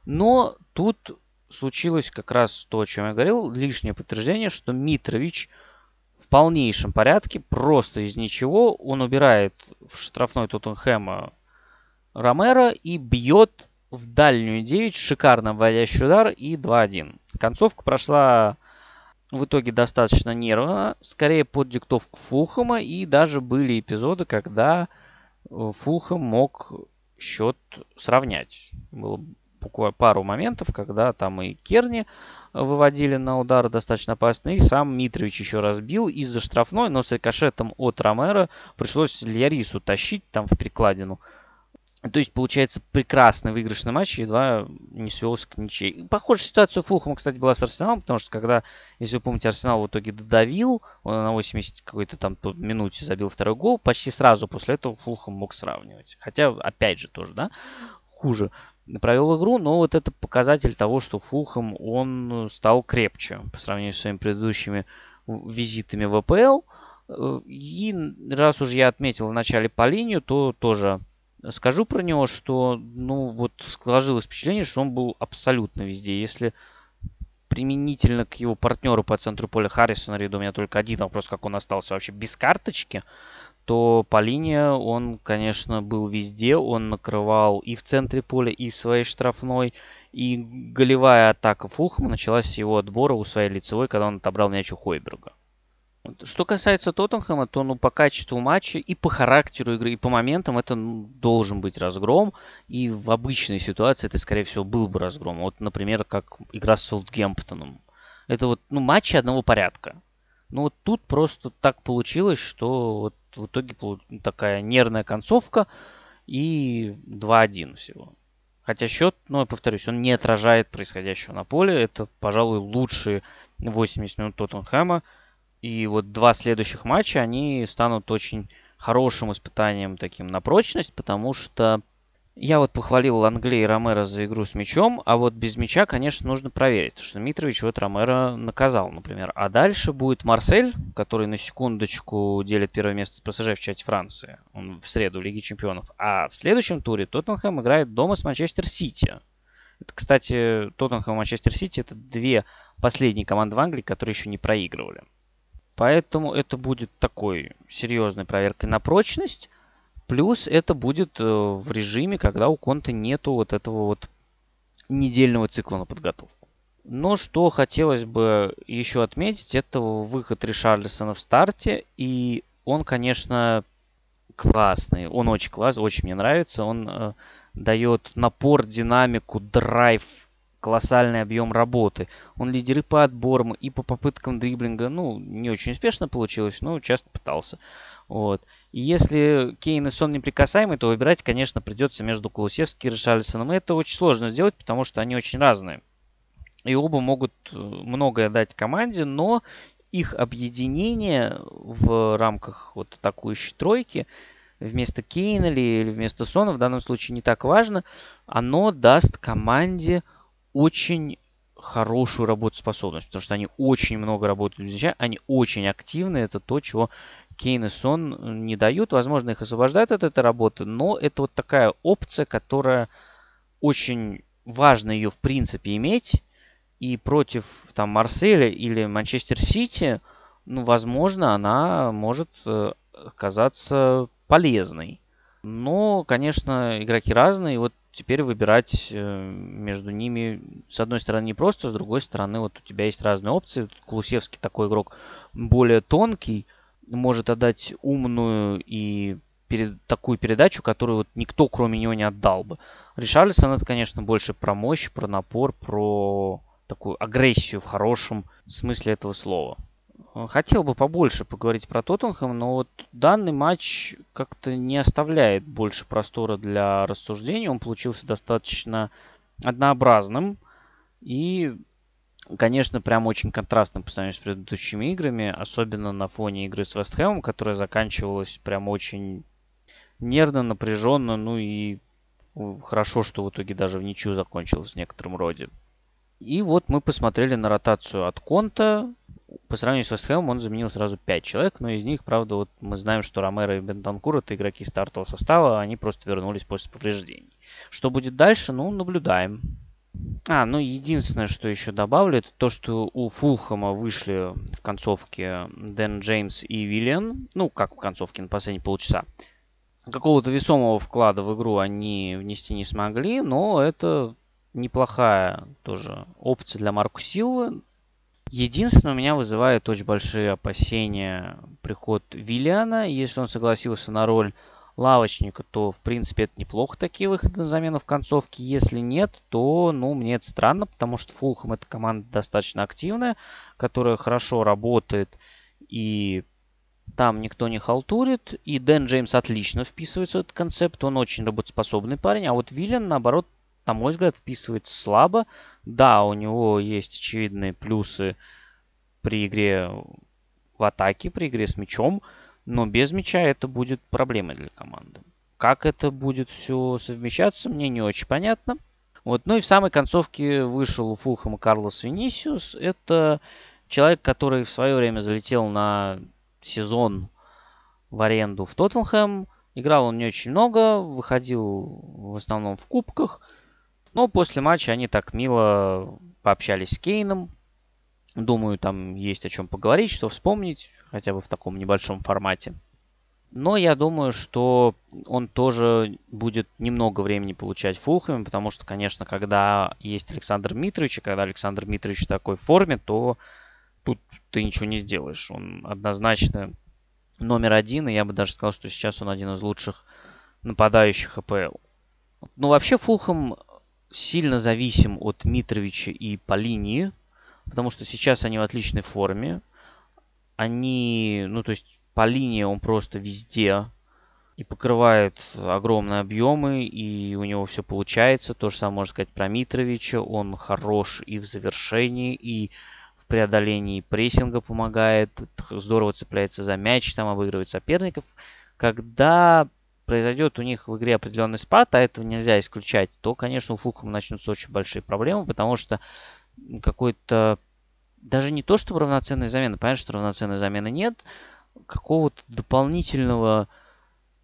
но тут случилось как раз то, о чем я говорил, лишнее подтверждение, что Митрович – полнейшем порядке, просто из ничего. Он убирает в штрафной Тоттенхэма Ромеро и бьет в дальнюю 9, шикарно вводящий удар и 2-1. Концовка прошла в итоге достаточно нервно, скорее под диктовку Фулхэма, и даже были эпизоды, когда э, Фулхэм мог счет сравнять. Было пару моментов, когда там и Керни выводили на удар достаточно опасный. И сам Митрович еще разбил из-за штрафной, но с рикошетом от Ромера пришлось Льярису тащить там в перекладину. То есть, получается, прекрасный выигрышный матч, едва не свелся к ничьей. Похожая ситуация у Фулхэма, кстати, была с Арсеналом, потому что когда, если вы помните, Арсенал в итоге додавил, он на 80 какой-то там минуте забил второй гол, почти сразу после этого Фулхэм мог сравнивать. Хотя, опять же, тоже, да, хуже провел игру, но вот это показатель того, что Фулхэм, он стал крепче по сравнению с своими предыдущими визитами в АПЛ. Э, и раз уже я отметил в начале по линию, то тоже скажу про него, что, ну, вот сложилось впечатление, что он был абсолютно везде. Если применительно к его партнеру по центру поля Харрисона, ряду у меня только один вопрос, как он остался вообще без карточки то по линии он, конечно, был везде. Он накрывал и в центре поля, и в своей штрафной. И голевая атака Фулхэма началась с его отбора у своей лицевой, когда он отобрал мяч у Хойберга. Что касается Тоттенхэма, то ну, по качеству матча и по характеру игры, и по моментам это ну, должен быть разгром. И в обычной ситуации это, скорее всего, был бы разгром. Вот, например, как игра с Саутгемптоном. Это вот ну, матчи одного порядка. Ну вот тут просто так получилось, что вот в итоге такая нервная концовка и 2-1 всего. Хотя счет, ну, я повторюсь, он не отражает происходящего на поле. Это, пожалуй, лучшие 80 минут Тоттенхэма. И вот два следующих матча, они станут очень хорошим испытанием таким на прочность, потому что я вот похвалил Лангле и Ромеро за игру с мячом, а вот без мяча, конечно, нужно проверить, что Митрович вот Ромеро наказал, например. А дальше будет Марсель, который на секундочку делит первое место с ПСЖ в чате Франции. Он в среду в Лиге Чемпионов. А в следующем туре Тоттенхэм играет дома с Манчестер Сити. Это, кстати, Тоттенхэм и Манчестер Сити это две последние команды в Англии, которые еще не проигрывали. Поэтому это будет такой серьезной проверкой на прочность. Плюс это будет э, в режиме, когда у Конта нету вот этого вот недельного цикла на подготовку. Но что хотелось бы еще отметить, это выход Ришарлисона в старте. И он, конечно, классный. Он очень классный, очень мне нравится. Он э, дает напор, динамику, драйв, колоссальный объем работы. Он лидер и по отборам, и по попыткам дриблинга. Ну, не очень успешно получилось, но часто пытался. Вот. И если Кейн и Сон неприкасаемый, то выбирать, конечно, придется между Кулусевским и Ришарлисоном. И это очень сложно сделать, потому что они очень разные. И оба могут э, многое дать команде, но их объединение в рамках вот атакующей тройки вместо Кейна или вместо Сона, в данном случае не так важно, оно даст команде очень хорошую работоспособность, потому что они очень много работают мяча, они очень активны, это то, чего Кейн и Сон не дают. Возможно, их освобождают от этой работы, но это вот такая опция, которая очень важно ее в принципе иметь. И против там Марселя или Манчестер Сити, ну, возможно, она может э, оказаться полезной. Но, конечно, игроки разные. Вот теперь выбирать э, между ними, с одной стороны, не просто, с другой стороны, вот у тебя есть разные опции. Кулусевский такой игрок более тонкий, может отдать умную и перед, такую передачу, которую вот никто кроме него не отдал бы. Ришарлисон это, конечно, больше про мощь, про напор, про такую агрессию в хорошем смысле этого слова. Хотел бы побольше поговорить про Тоттенхэм, но вот данный матч как-то не оставляет больше простора для рассуждений. Он получился достаточно однообразным и, конечно, прям очень контрастным по сравнению с предыдущими играми, особенно на фоне игры с Вестхэмом, которая заканчивалась прям очень нервно, напряженно, ну и хорошо, что в итоге даже в ничью закончилось в некотором роде. И вот мы посмотрели на ротацию от Конта. По сравнению с Вестхэмом он заменил сразу 5 человек, но из них, правда, вот мы знаем, что Ромеро и Бентанкур это игроки стартового состава, они просто вернулись после повреждений. Что будет дальше, ну, наблюдаем. А, ну единственное, что еще добавлю, это то, что у Фулхэма вышли в концовке Дэн Джеймс и Виллиан. Ну, как в концовке на последние полчаса какого-то весомого вклада в игру они внести не смогли, но это неплохая тоже опция для Марку Силвы. Единственное, у меня вызывает очень большие опасения приход Виллиана. Если он согласился на роль лавочника, то, в принципе, это неплохо такие выходы на замену в концовке. Если нет, то, ну, мне это странно, потому что Фулхэм это команда достаточно активная, которая хорошо работает и там никто не халтурит, и Дэн Джеймс отлично вписывается в этот концепт, он очень работоспособный парень, а вот Виллиан, наоборот, на мой взгляд, вписывается слабо. Да, у него есть очевидные плюсы при игре в атаке, при игре с мячом, но без мяча это будет проблемой для команды. Как это будет все совмещаться, мне не очень понятно. Вот. Ну и в самой концовке вышел у Фулхэма Карлос Венисиус. Это человек, который в свое время залетел на сезон в аренду в Тоттенхэм. Играл он не очень много, выходил в основном в кубках. Но после матча они так мило пообщались с Кейном. Думаю, там есть о чем поговорить, что вспомнить, хотя бы в таком небольшом формате. Но я думаю, что он тоже будет немного времени получать в Фулхэме, потому что, конечно, когда есть Александр Митрович, и когда Александр Митрович в такой форме, то тут ты ничего не сделаешь. Он однозначно номер один, и я бы даже сказал, что сейчас он один из лучших нападающих АПЛ. Ну, вообще, Фулхэм сильно зависим от Митровича и по линии, потому что сейчас они в отличной форме. Они, ну, то есть по линии он просто везде и покрывает огромные объемы, и у него все получается. То же самое можно сказать про Митровича. Он хорош и в завершении, и преодолении прессинга помогает, здорово цепляется за мяч, там обыгрывает соперников. Когда произойдет у них в игре определенный спад, а этого нельзя исключать, то, конечно, у Фулхэма начнутся очень большие проблемы, потому что какой-то даже не то, чтобы равноценной замены, понятно, что равноценной замены нет, какого-то дополнительного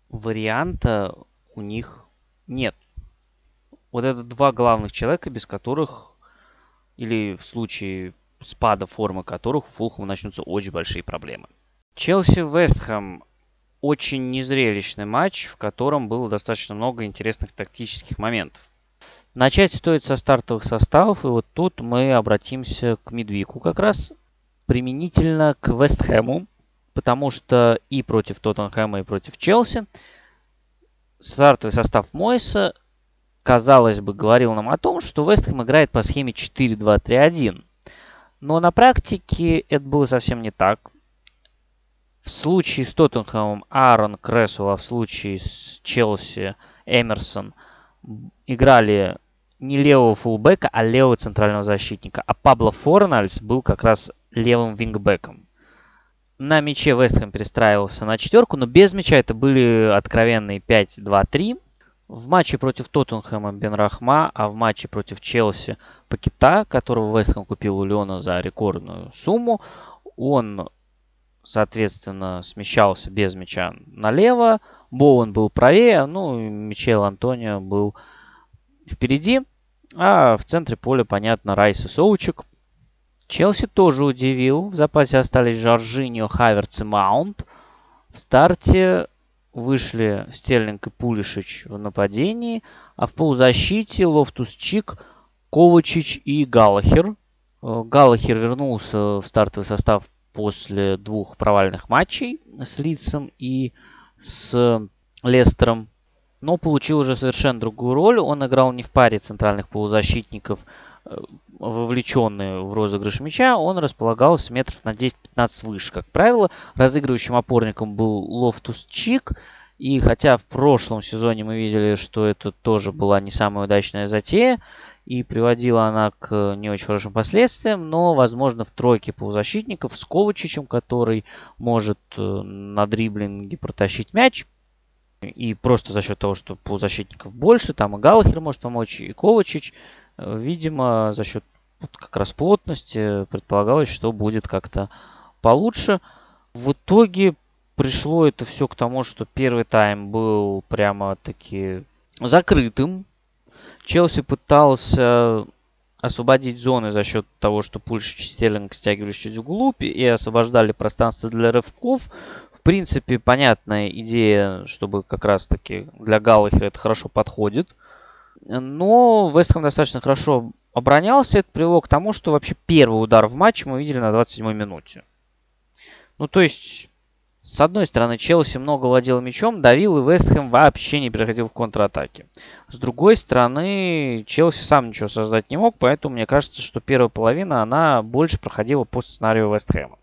варианта у них нет. Вот это два главных человека, без которых, или в случае спада формы которых у Фулхэма начнутся очень большие проблемы. Челси-Вестхэм очень незрелищный матч, в котором было достаточно много интересных тактических моментов. Начать стоит со стартовых составов, и вот тут мы обратимся к Медвику как раз применительно к Вестхэму, потому что и против Тоттенхэма, и против Челси стартовый состав Мойса, казалось бы, говорил нам о том, что Вестхэм играет по схеме 4-2-3-1. Но на практике это было совсем не так. В случае с Тоттенхэмом Аарон Крессел, а в случае с Челси Эмерсон играли не левого фулбека, а левого центрального защитника. А Пабло Форнальс был как раз левым вингбеком. На мяче Вестхэм перестраивался на четверку, но без мяча это были откровенные 5-2-3. В матче против Тоттенхэма Бен Рахма, а в матче против Челси Пакета, которого Вестхэм купил у Леона за рекордную сумму, он, соответственно, смещался без мяча налево. Боуэн был правее, ну Мичел Антонио был впереди. А в центре поля, понятно, Райс и Соучек. Челси тоже удивил. В запасе остались Жоржиньо, Хаверц и Маунт. В старте вышли Стерлинг и Пулишич в нападении, а в полузащите Лофтус Чик, Ковачич и Галахер. Э, Галахер вернулся в стартовый состав после двух провальных матчей с Лидсом и с Лестером, но получил уже совершенно другую роль. Он играл не в паре центральных полузащитников, э, вовлеченные в розыгрыш мяча, он располагался метров на 10-15 выше. Как правило, разыгрывающим опорником был Лофтус Чик, и хотя в прошлом сезоне мы видели, что это тоже была не самая удачная затея, и приводила она к не очень хорошим последствиям, но, возможно, в тройке полузащитников с Ковачичем, который может э, на дриблинге протащить мяч, и просто за счет того, что полузащитников больше, там и Галахер может помочь, и Ковачич, э, видимо, за счет вот как раз плотности предполагалось, что будет как-то получше. В итоге пришло это все к тому, что первый тайм был прямо-таки закрытым. Челси пытался освободить зоны за счет того, что Пульшич и Стерлинг стягивались чуть вглубь и освобождали пространство для рывков. В принципе, понятная идея, чтобы как раз-таки для Галлахера это хорошо подходит. Но Вестхэм достаточно хорошо оборонялся. Это привело к тому, что вообще первый удар в матче мы видели на 27-й минуте. Ну, то есть с одной стороны, Челси много владел мячом, давил, и Вестхэм вообще не переходил в контратаки. С другой стороны, Челси сам ничего создать не мог, поэтому мне кажется, что первая половина, она больше проходила по сценарию Вестхэма.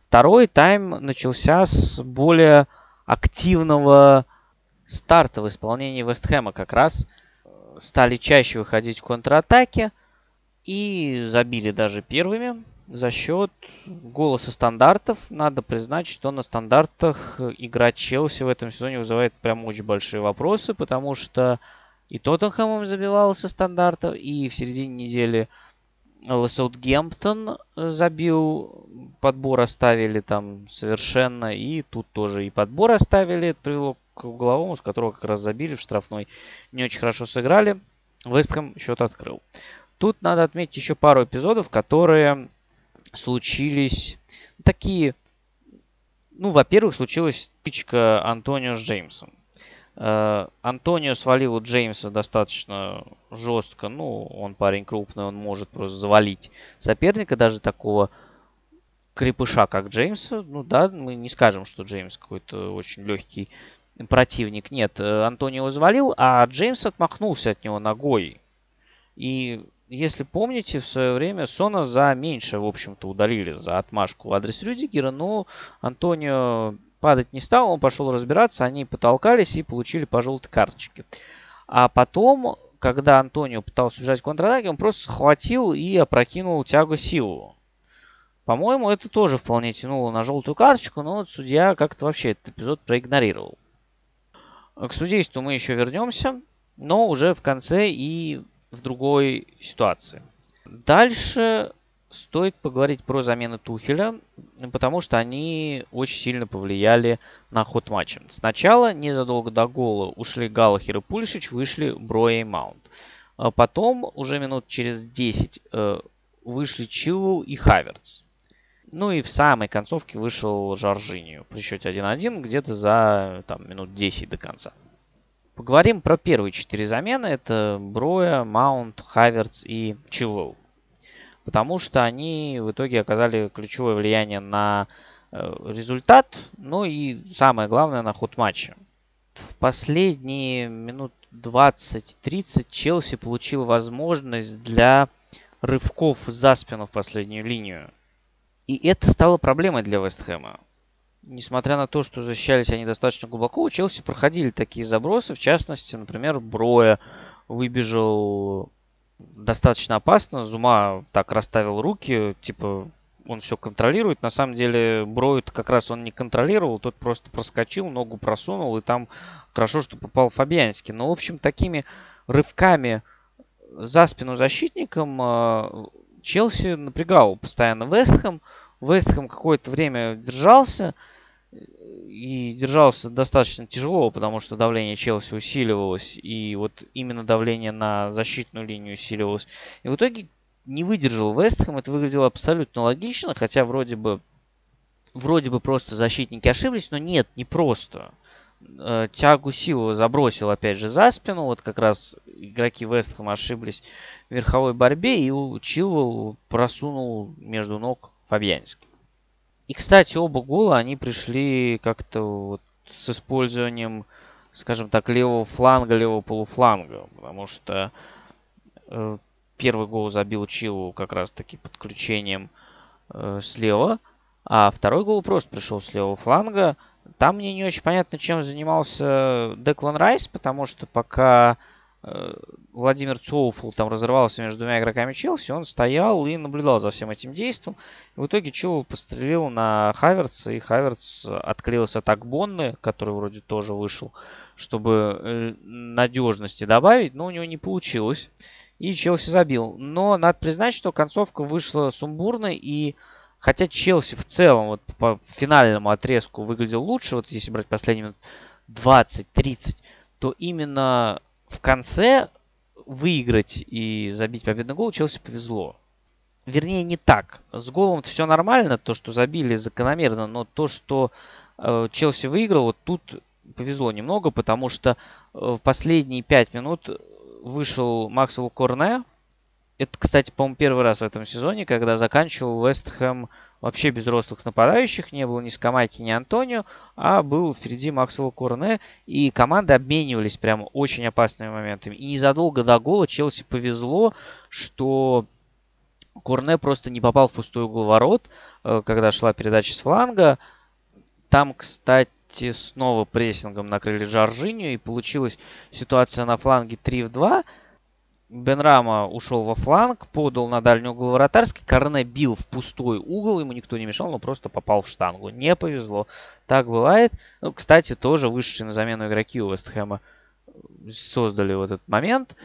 Второй тайм начался с более активного старта в исполнении Вестхэма как раз. Стали чаще выходить в контратаки и забили даже первыми за счет голоса стандартов. Надо признать, что на стандартах игра Челси в этом сезоне вызывает прям очень большие вопросы, потому что и Тоттенхэм им забивал со стандартов, и в середине недели Саутгемптон забил, подбор оставили там совершенно, и тут тоже и подбор оставили, это привело к угловому, с которого как раз забили в штрафной. Не очень хорошо сыграли, Вестхэм счет открыл. Тут надо отметить еще пару эпизодов, которые случились такие... Ну, во-первых, случилась тычка Антонио с Джеймсом. Э, Антонио свалил у Джеймса достаточно жестко. Ну, он парень крупный, он может просто завалить соперника, даже такого крепыша, как Джеймса. Ну да, мы не скажем, что Джеймс какой-то очень легкий противник. Нет, э, Антонио завалил, а Джеймс отмахнулся от него ногой. И если помните, в свое время Сона за меньше, в общем-то, удалили за отмашку в адрес Рюдигера, но Антонио падать не стал, он пошел разбираться, они потолкались и получили по желтой карточке. А потом, когда Антонио пытался убежать в контратаке, он просто схватил и опрокинул тягу силу. По-моему, это тоже вполне тянуло на желтую карточку, но вот судья как-то вообще этот эпизод проигнорировал. К судейству мы еще вернемся, но уже в конце и в другой ситуации. Дальше стоит поговорить про замены Тухеля, потому что они очень сильно повлияли на ход матча. Сначала, незадолго до гола, ушли Галахер и Пульшич, вышли Броя и Маунт. А потом, уже минут через 10, э, вышли Чилуэлл и Хаверц. Ну и в самой концовке вышел Жоржиньо при счете 1-1 где-то за там, минут 10 до конца. Поговорим про первые четыре замены. Это Броя, Маунт, Хаверц и Чилуэлл. Потому что они в итоге оказали ключевое влияние на э, результат, ну и самое главное на ход матча. В последние минут 20-30 Челси получил возможность для рывков за спину в последнюю линию. И это стало проблемой для Вестхэма несмотря на то, что защищались они достаточно глубоко, у Челси проходили такие забросы. В частности, например, Броя выбежал достаточно опасно. Зума так расставил руки, типа он все контролирует. На самом деле Броид как раз он не контролировал, тот просто проскочил, ногу просунул, и там хорошо, что попал Фабианский. Но, в общем, такими рывками за спину защитником э, Челси напрягал постоянно Вестхэм. Вестхэм какое-то время держался, и держался достаточно тяжело, потому что давление Челси усиливалось, и вот именно давление на защитную линию усиливалось. И в итоге не выдержал Вестхэм, это выглядело абсолютно логично, хотя вроде бы вроде бы просто защитники ошиблись, но нет, не просто. Э, тягу силу забросил опять же за спину. Вот как раз игроки Вестхэма ошиблись в верховой борьбе и Чилвелл просунул между ног Фабьянский. И, кстати, оба гола, они пришли как-то вот с использованием, скажем так, левого фланга, левого полуфланга. Потому что э, первый гол забил Чилу как раз-таки подключением э, слева. А второй гол просто пришел с левого фланга. Там мне не очень понятно, чем занимался Деклан Райс, потому что пока Владимир Цоуфл там разрывался между двумя игроками Челси, он стоял и наблюдал за всем этим действием. В итоге Чоу пострелил на Хаверца, и Хаверц отклеился от Акбонны, который вроде тоже вышел, чтобы э, надежности добавить, но у него не получилось. И Челси забил. Но надо признать, что концовка вышла сумбурной, и хотя Челси в целом вот по финальному отрезку выглядел лучше, вот если брать последние минут 20-30, то именно в конце выиграть и забить победный гол Челси повезло. Вернее, не так. С голом все нормально, то, что забили закономерно, но то, что э, Челси выиграл, вот тут повезло немного, потому что э, в последние пять минут вышел Максвелл Корне, это, кстати, по-моему, первый раз в этом сезоне, когда заканчивал Вест Хэм вообще без взрослых нападающих. Не было ни Скамайки, ни Антонио, а был впереди Максвелл Корне. И команды обменивались прямо очень опасными моментами. И незадолго до гола Челси повезло, что Корне просто не попал в пустой угол ворот, э, когда шла передача с фланга. Там, кстати, снова прессингом накрыли Жоржиню, и получилась ситуация на фланге 3 в 2. Бенрама ушел во фланг, подал на дальний угол вратарский. Корне бил в пустой угол, ему никто не мешал, но просто попал в штангу. Не повезло. Так бывает. Ну, кстати, тоже вышедшие на замену игроки у Вестхэма создали вот этот момент.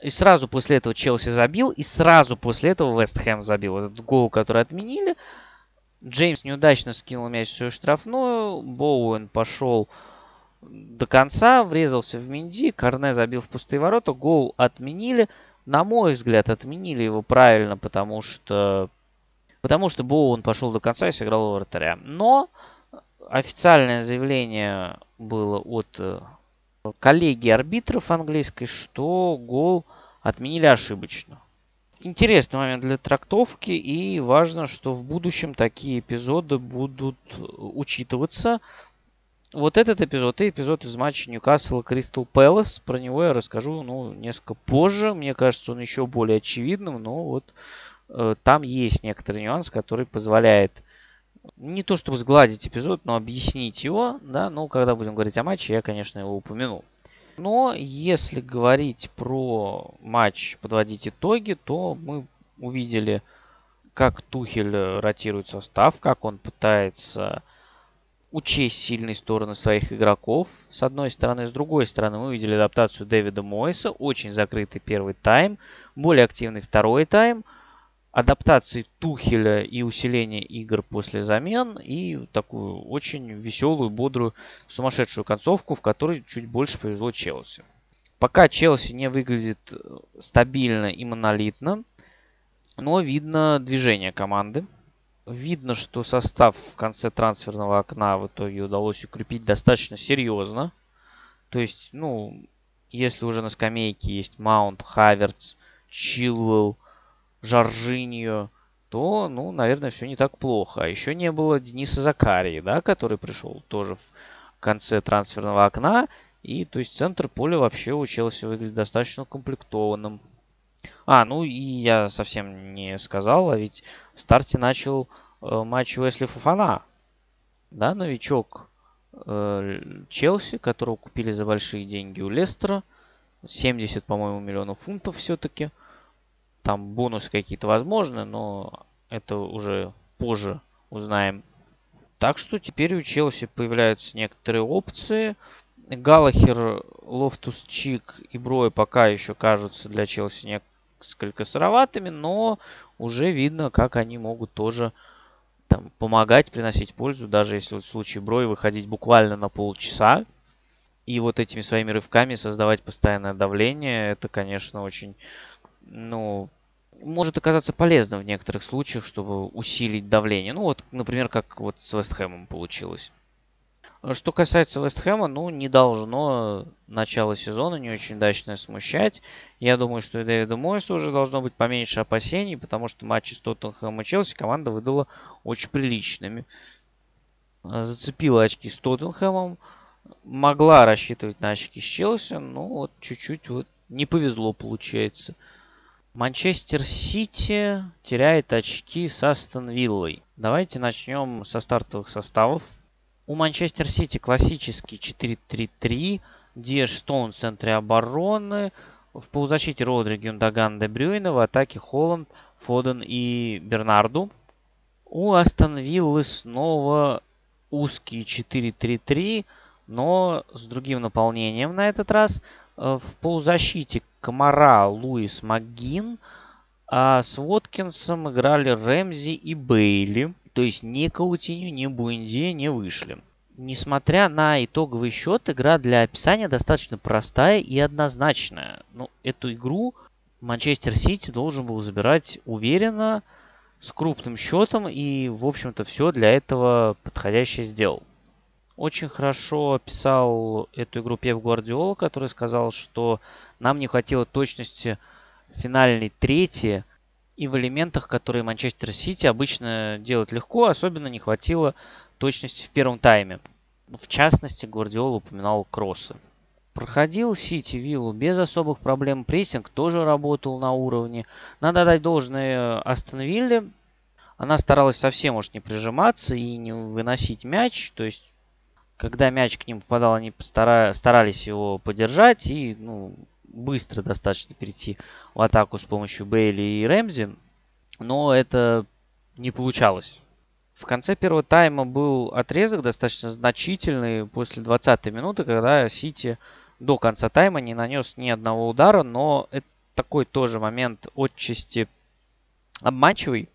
И сразу после этого Челси забил, и сразу после этого Вестхэм забил этот гол, который отменили. Джеймс неудачно скинул мяч в свою штрафную. Боуэн пошел до конца, врезался в Минди, Корне забил в пустые ворота, гол отменили. На мой взгляд, отменили его правильно, потому что потому что Боуэн пошел до конца и сыграл у вратаря. Но официальное заявление было от э, коллеги арбитров английской, что гол отменили ошибочно. Интересный момент для трактовки и важно, что в будущем такие эпизоды будут учитываться вот этот эпизод и эпизод из матча Ньюкасл Кристал Пэлас. Про него я расскажу ну, несколько позже. Мне кажется, он еще более очевидным, но вот э, там есть некоторый нюанс, который позволяет не то чтобы сгладить эпизод, но объяснить его. Да, ну, когда будем говорить о матче, я, конечно, его упомяну. Но если говорить про матч, подводить итоги, то мы увидели, как Тухель ротирует состав, как он пытается учесть сильные стороны своих игроков, с одной стороны. С другой стороны, мы увидели адаптацию Дэвида Мойса, очень закрытый первый тайм, более активный второй тайм, адаптации Тухеля и усиление игр после замен и такую очень веселую, бодрую, сумасшедшую концовку, в которой чуть больше повезло Челси. Пока Челси не выглядит э, стабильно и монолитно, но видно движение команды. Видно, что состав в конце трансферного окна в итоге удалось укрепить достаточно серьезно. То есть, ну, если уже на скамейке есть Маунт, Хаверц, Чилвелл, Жоржиньо, то, ну, наверное, все не так плохо. А еще не было Дениса Закарии, да, который пришел тоже в конце трансферного окна. И, то есть, центр поля вообще у Челси выглядит достаточно комплектованным. А, ну и я совсем не сказал, а ведь в старте начал э, матч Уэсли Фафана. Да, новичок э, Челси, которого купили за большие деньги у Лестера. 70, по-моему, миллионов фунтов все-таки. Там бонусы какие-то возможны, но это уже позже узнаем. Так что теперь у Челси появляются некоторые опции. Галахер, Лофтус Чик и Броя пока еще кажутся для Челси несколько сыроватыми, но уже видно, как они могут тоже там, помогать, приносить пользу, даже если вот в случае Брои выходить буквально на полчаса. И вот этими своими рывками создавать постоянное давление, это, конечно, очень, ну, может оказаться полезным в некоторых случаях, чтобы усилить давление. Ну вот, например, как вот с Вестхэмом получилось. Что касается Вестхэма, ну, не должно начало сезона не очень удачно смущать. Я думаю, что и Дэвиду Мойсу уже должно быть поменьше опасений, потому что матчи с Тоттенхэмом и Челси команда выдала очень приличными. Зацепила очки с Тоттенхэмом, могла рассчитывать на очки с Челси, но вот чуть-чуть вот не повезло получается. Манчестер Сити теряет очки с Астон Виллой. Давайте начнем со стартовых составов. У Манчестер Сити классический 4-3-3. Диаш, Стоунс в центре обороны. В полузащите Родри, Гюндаган, Де. В атаке Холланд, Фоден и Бернарду. У Астон Виллы снова узкий 4-3-3, но с другим наполнением на этот раз. Э, в полузащите Камара, Луис, МакГин. А с Уоткинсом играли Рэмзи и Бейли. То есть ни Каутиню, ни Буэнди не вышли. Несмотря на итоговый счет, игра для описания достаточно простая и однозначная. Ну, эту игру Манчестер Сити должен был забирать уверенно, с крупным счетом и, в общем-то, все для этого подходящее сделал. Очень хорошо описал эту игру Пеп Гвардиола, который сказал, что нам не хватило точности финальной трети и в элементах, которые Манчестер Сити обычно делает легко, особенно не хватило точности в первом тайме. В частности, Гвардиол упоминал кроссы. Проходил Сити Виллу без особых проблем. Прессинг тоже работал на уровне. Надо дать должное Астон Вилле. Она старалась совсем уж не прижиматься и не выносить мяч. То есть, когда мяч к ним попадал, они старались его подержать и ну, быстро достаточно перейти в атаку с помощью Бейли и Рэмзи, но это не получалось. В конце первого тайма был отрезок достаточно значительный после 20 минуты, когда Сити до конца тайма не нанес ни одного удара, но это такой тоже момент отчасти обманчивый,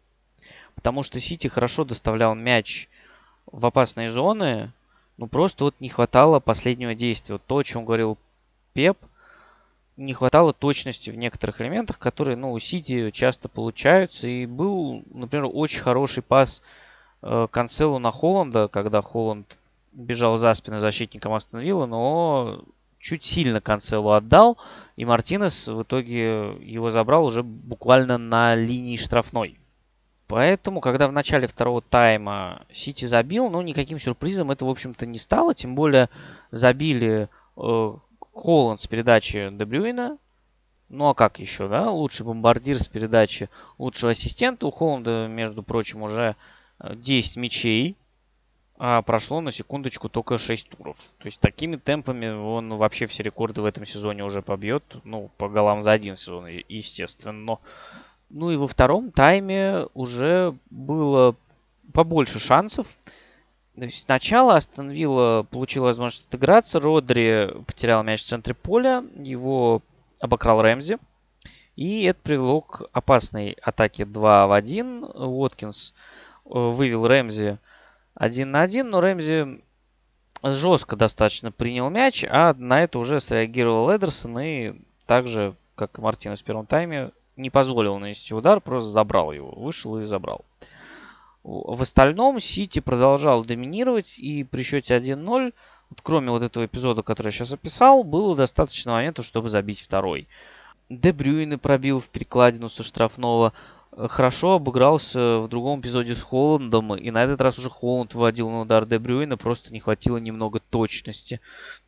потому что Сити хорошо доставлял мяч в опасные зоны, ну просто вот не хватало последнего действия. Вот то, о чем говорил Пеп – не хватало точности в некоторых элементах, которые, ну, у Сити часто получаются. И был, например, очень хороший пас э, Канцелу на Холланда, когда Холланд бежал за спиной защитником Астон Вилла, но чуть сильно Канцелу отдал, и Мартинес в итоге его забрал уже буквально на линии штрафной. Поэтому, когда в начале второго тайма Сити забил, ну, никаким сюрпризом это, в общем-то, не стало. Тем более забили э, Холланд с передачи Дебрюина. Ну а как еще, да? Лучший бомбардир с передачи лучшего ассистента. У Холланда, между прочим, уже 10 э, мячей. А прошло на секундочку только 6 туров. То есть такими темпами он вообще все рекорды в этом сезоне уже побьет. Ну, по голам за один сезон, естественно. Ну и во втором тайме уже было побольше шансов. То есть сначала Астон Вилла получил возможность отыграться. Родри потерял мяч в центре поля. Его обокрал Рэмзи. И это привело к опасной атаке 2 в 1. Уоткинс э, вывел Рэмзи 1 на 1, но Рэмзи жестко достаточно принял мяч, а на это уже среагировал Эдерсон и также, как и Мартинес в первом тайме, не позволил нанести удар, просто забрал его. Вышел и забрал. В остальном Сити продолжал доминировать, и при счете 1-0, вот кроме вот этого эпизода, который я сейчас описал, было достаточно моментов, чтобы забить второй. Де Брюйне пробил в перекладину со штрафного. Хорошо обыгрался в другом эпизоде с Холландом, и на этот раз уже Холланд вводил на удар Де Брюйна, просто не хватило немного точности.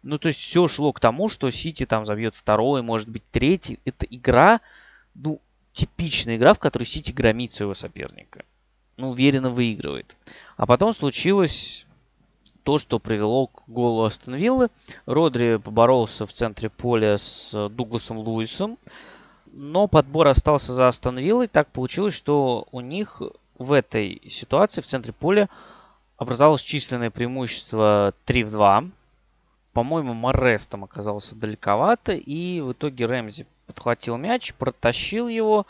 Ну, то есть все шло к тому, что Сити там забьет второй, может быть третий. Это игра, ну, типичная игра, в которой Сити громит своего соперника ну, уверенно выигрывает. А потом случилось то, что привело к голу Астон Виллы. Родри поборолся в центре поля с Дугласом Луисом, но подбор остался за Астон Виллой. Так получилось, что у них в этой ситуации в центре поля образовалось численное преимущество 3 в 2. По-моему, Морес там оказался далековато, и в итоге Рэмзи подхватил мяч, протащил его,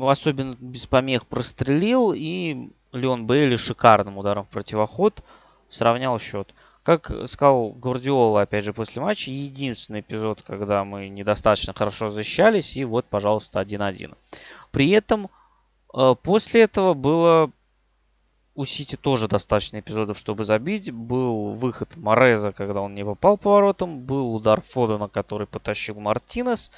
особенно без помех прострелил, и Леон Бейли шикарным ударом в противоход сравнял счет. Как сказал Гвардиола, опять же, после матча, единственный эпизод, когда мы недостаточно хорошо защищались, и вот, пожалуйста, 1-1. При этом э, после этого было у Сити тоже достаточно эпизодов, чтобы забить. Был выход Мореза, когда он не попал по воротам. Был удар Фодена, который потащил Мартинес.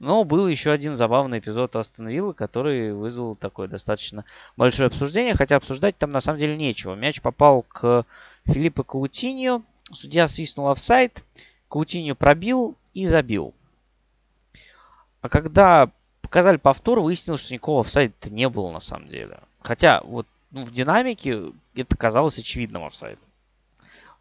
Но был еще один забавный эпизод Астон Вилла, который вызвал такое достаточно большое обсуждение. Хотя обсуждать там на самом деле нечего. Мяч попал к Филиппо Каутиньо. Судья свистнул офсайд. Каутиньо пробил и забил. А когда показали повтор, выяснилось, что никакого офсайда не было на самом деле. Хотя вот ну, в динамике это казалось очевидным офсайдом.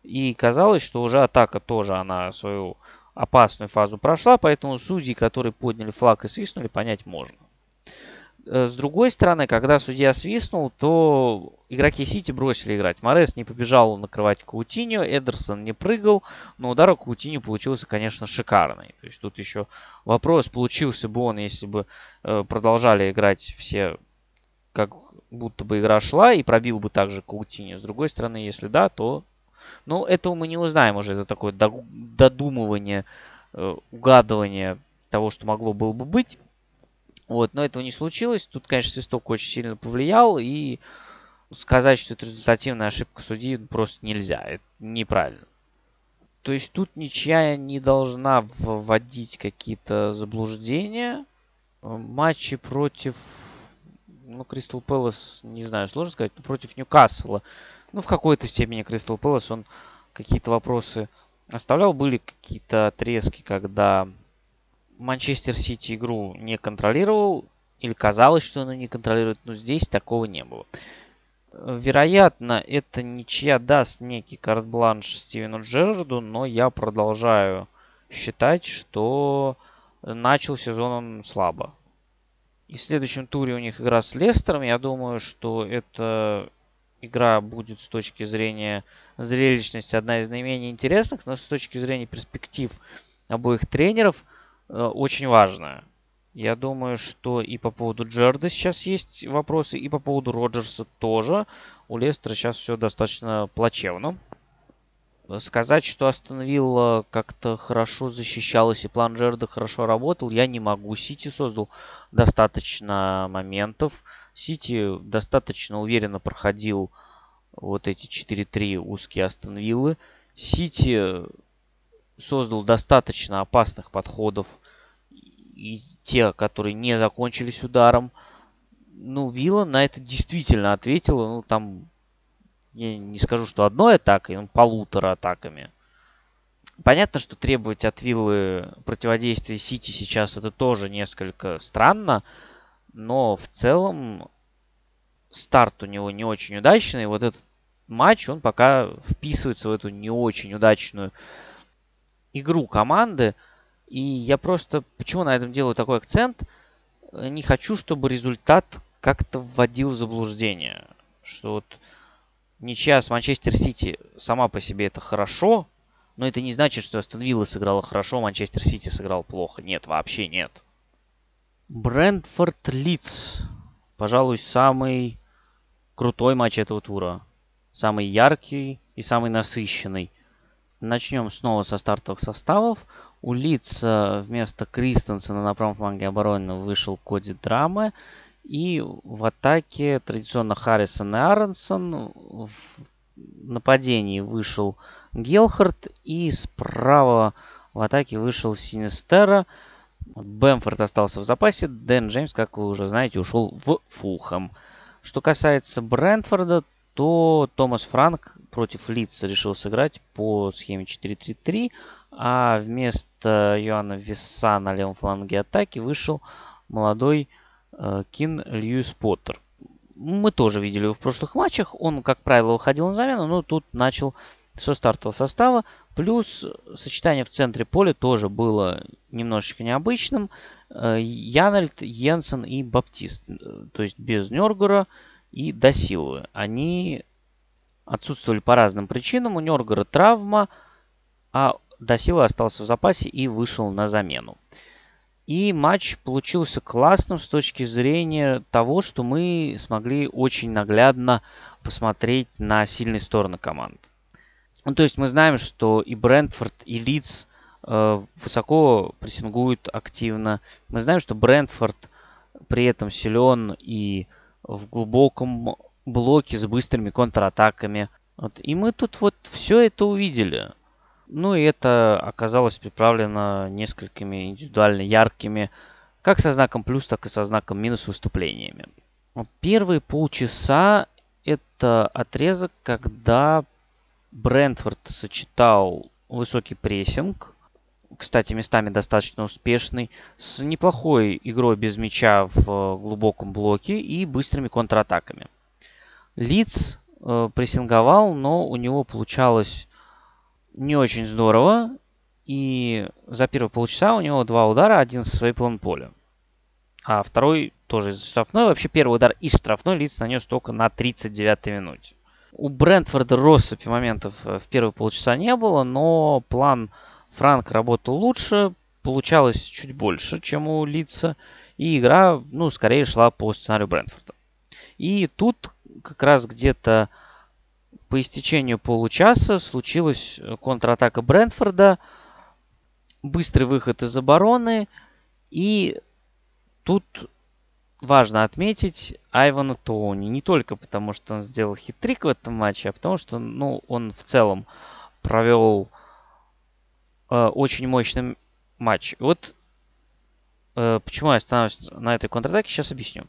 И казалось, что уже атака тоже она свою опасную фазу прошла, поэтому судьи, которые подняли флаг и свистнули, понять можно. Э, с другой стороны, когда судья свистнул, то игроки Сити бросили играть. Морес не побежал накрывать Каутиньо, Эдерсон не прыгал, но удар Каутиньо получился, конечно, шикарный. То есть тут еще вопрос, получился бы он, если бы э, продолжали играть все как будто бы игра шла и пробил бы также Каутини. С другой стороны, если да, то... Ну, этого мы не узнаем уже. Это такое додумывание, э, угадывание того, что могло было бы быть. Вот, но этого не случилось. Тут, конечно, свисток очень сильно повлиял. И сказать, что это результативная ошибка судьи просто нельзя. Это неправильно. То есть тут ничья не должна вводить какие-то заблуждения. Матчи против ну, Кристал Пэлас, не знаю, сложно сказать, против Ньюкасла. Ну, в какой-то степени Кристал Пэлас, он какие-то вопросы оставлял. Были какие-то отрезки, когда Манчестер Сити игру не контролировал, или казалось, что он не контролирует, но здесь такого не было. Вероятно, это ничья даст некий карт-бланш Стивену Джерарду, но я продолжаю считать, что начал сезон он слабо. И в следующем туре у них игра с Лестером. Я думаю, что эта игра будет с точки зрения зрелищности одна из наименее интересных, но с точки зрения перспектив обоих тренеров э, очень важная. Я думаю, что и по поводу Джерда сейчас есть вопросы, и по поводу Роджерса тоже. У Лестера сейчас все достаточно плачевно. Сказать, что Астон Вилла как-то хорошо защищалась и план Джерда хорошо работал, я не могу. Сити создал достаточно моментов. Сити достаточно уверенно проходил вот эти 4-3 узкие Астон Виллы. Сити создал достаточно опасных подходов. И те, которые не закончились ударом. Ну, Вилла на это действительно ответила. Ну, там я не скажу, что одной атакой, но полутора атаками. Понятно, что требовать от Виллы противодействия Сити сейчас это тоже несколько странно, но в целом старт у него не очень удачный. Вот этот матч, он пока вписывается в эту не очень удачную игру команды. И я просто, почему на этом делаю такой акцент, не хочу, чтобы результат как-то вводил в заблуждение. Что вот ничья с Манчестер Сити сама по себе это хорошо, но это не значит, что Астон Вилла сыграла хорошо, Манчестер Сити сыграл плохо. Нет, вообще нет. Брентфорд Лидс. Пожалуй, самый крутой матч этого тура. Самый яркий и самый насыщенный. Начнем снова со стартовых составов. У Лидса вместо Кристенсена на правом фланге обороны вышел Коди Драмы. И в атаке традиционно Харрисон и Аронсон. В нападении вышел Гелхард. И справа в атаке вышел Синистера. Бэмфорд остался в запасе. Дэн Джеймс, как вы уже знаете, ушел в Фулхэм. Что касается Брентфорда, то Томас Франк против Лидса решил сыграть по схеме 4-3-3, а вместо Йоанна Весса на левом фланге атаки вышел молодой Кин Льюис Поттер. Мы тоже видели его в прошлых матчах. Он, как правило, выходил на замену, но тут начал со стартового состава. Плюс сочетание в центре поля тоже было немножечко необычным. Э, Янальд, Йенсен и Баптист. Э, то есть без Нергора и Досиловы. Они отсутствовали по разным причинам. У Нергора травма, а Досила остался в запасе и вышел на замену. И матч получился классным с точки зрения того, что мы смогли очень наглядно посмотреть на сильные стороны команд. Ну, то есть мы знаем, что и Брентфорд, и Лидс э, высоко прессингуют активно. Мы знаем, что Брентфорд при этом силен и в глубоком блоке с быстрыми контратаками. Вот. И мы тут вот все это увидели. Ну и это оказалось приправлено несколькими индивидуально яркими, как со знаком плюс, так и со знаком минус выступлениями. Первые полчаса это отрезок, когда Брентфорд сочетал высокий прессинг, кстати, местами достаточно успешный, с неплохой игрой без мяча в глубоком блоке и быстрыми контратаками. Лиц э, прессинговал, но у него получалось не очень здорово. И за первые полчаса у него два удара, один со своей половины поля. А второй тоже из штрафной. Вообще первый удар из штрафной Лиц нанес только на 39-й минуте. У Брентфорда россыпи моментов э, в первые полчаса не было, но план Франк работал лучше, получалось чуть больше, чем у Лица. И игра, ну, скорее шла по сценарию Брентфорда. И тут как раз где-то по истечению получаса случилась э, контратака Брентфорда, быстрый выход из обороны, и тут важно отметить Айвана Тоуни. Не только потому, что он сделал хитрик в этом матче, а потому что ну, он в целом провел э, очень мощный матч. Вот э, почему я остановлюсь на этой контратаке, сейчас объясню.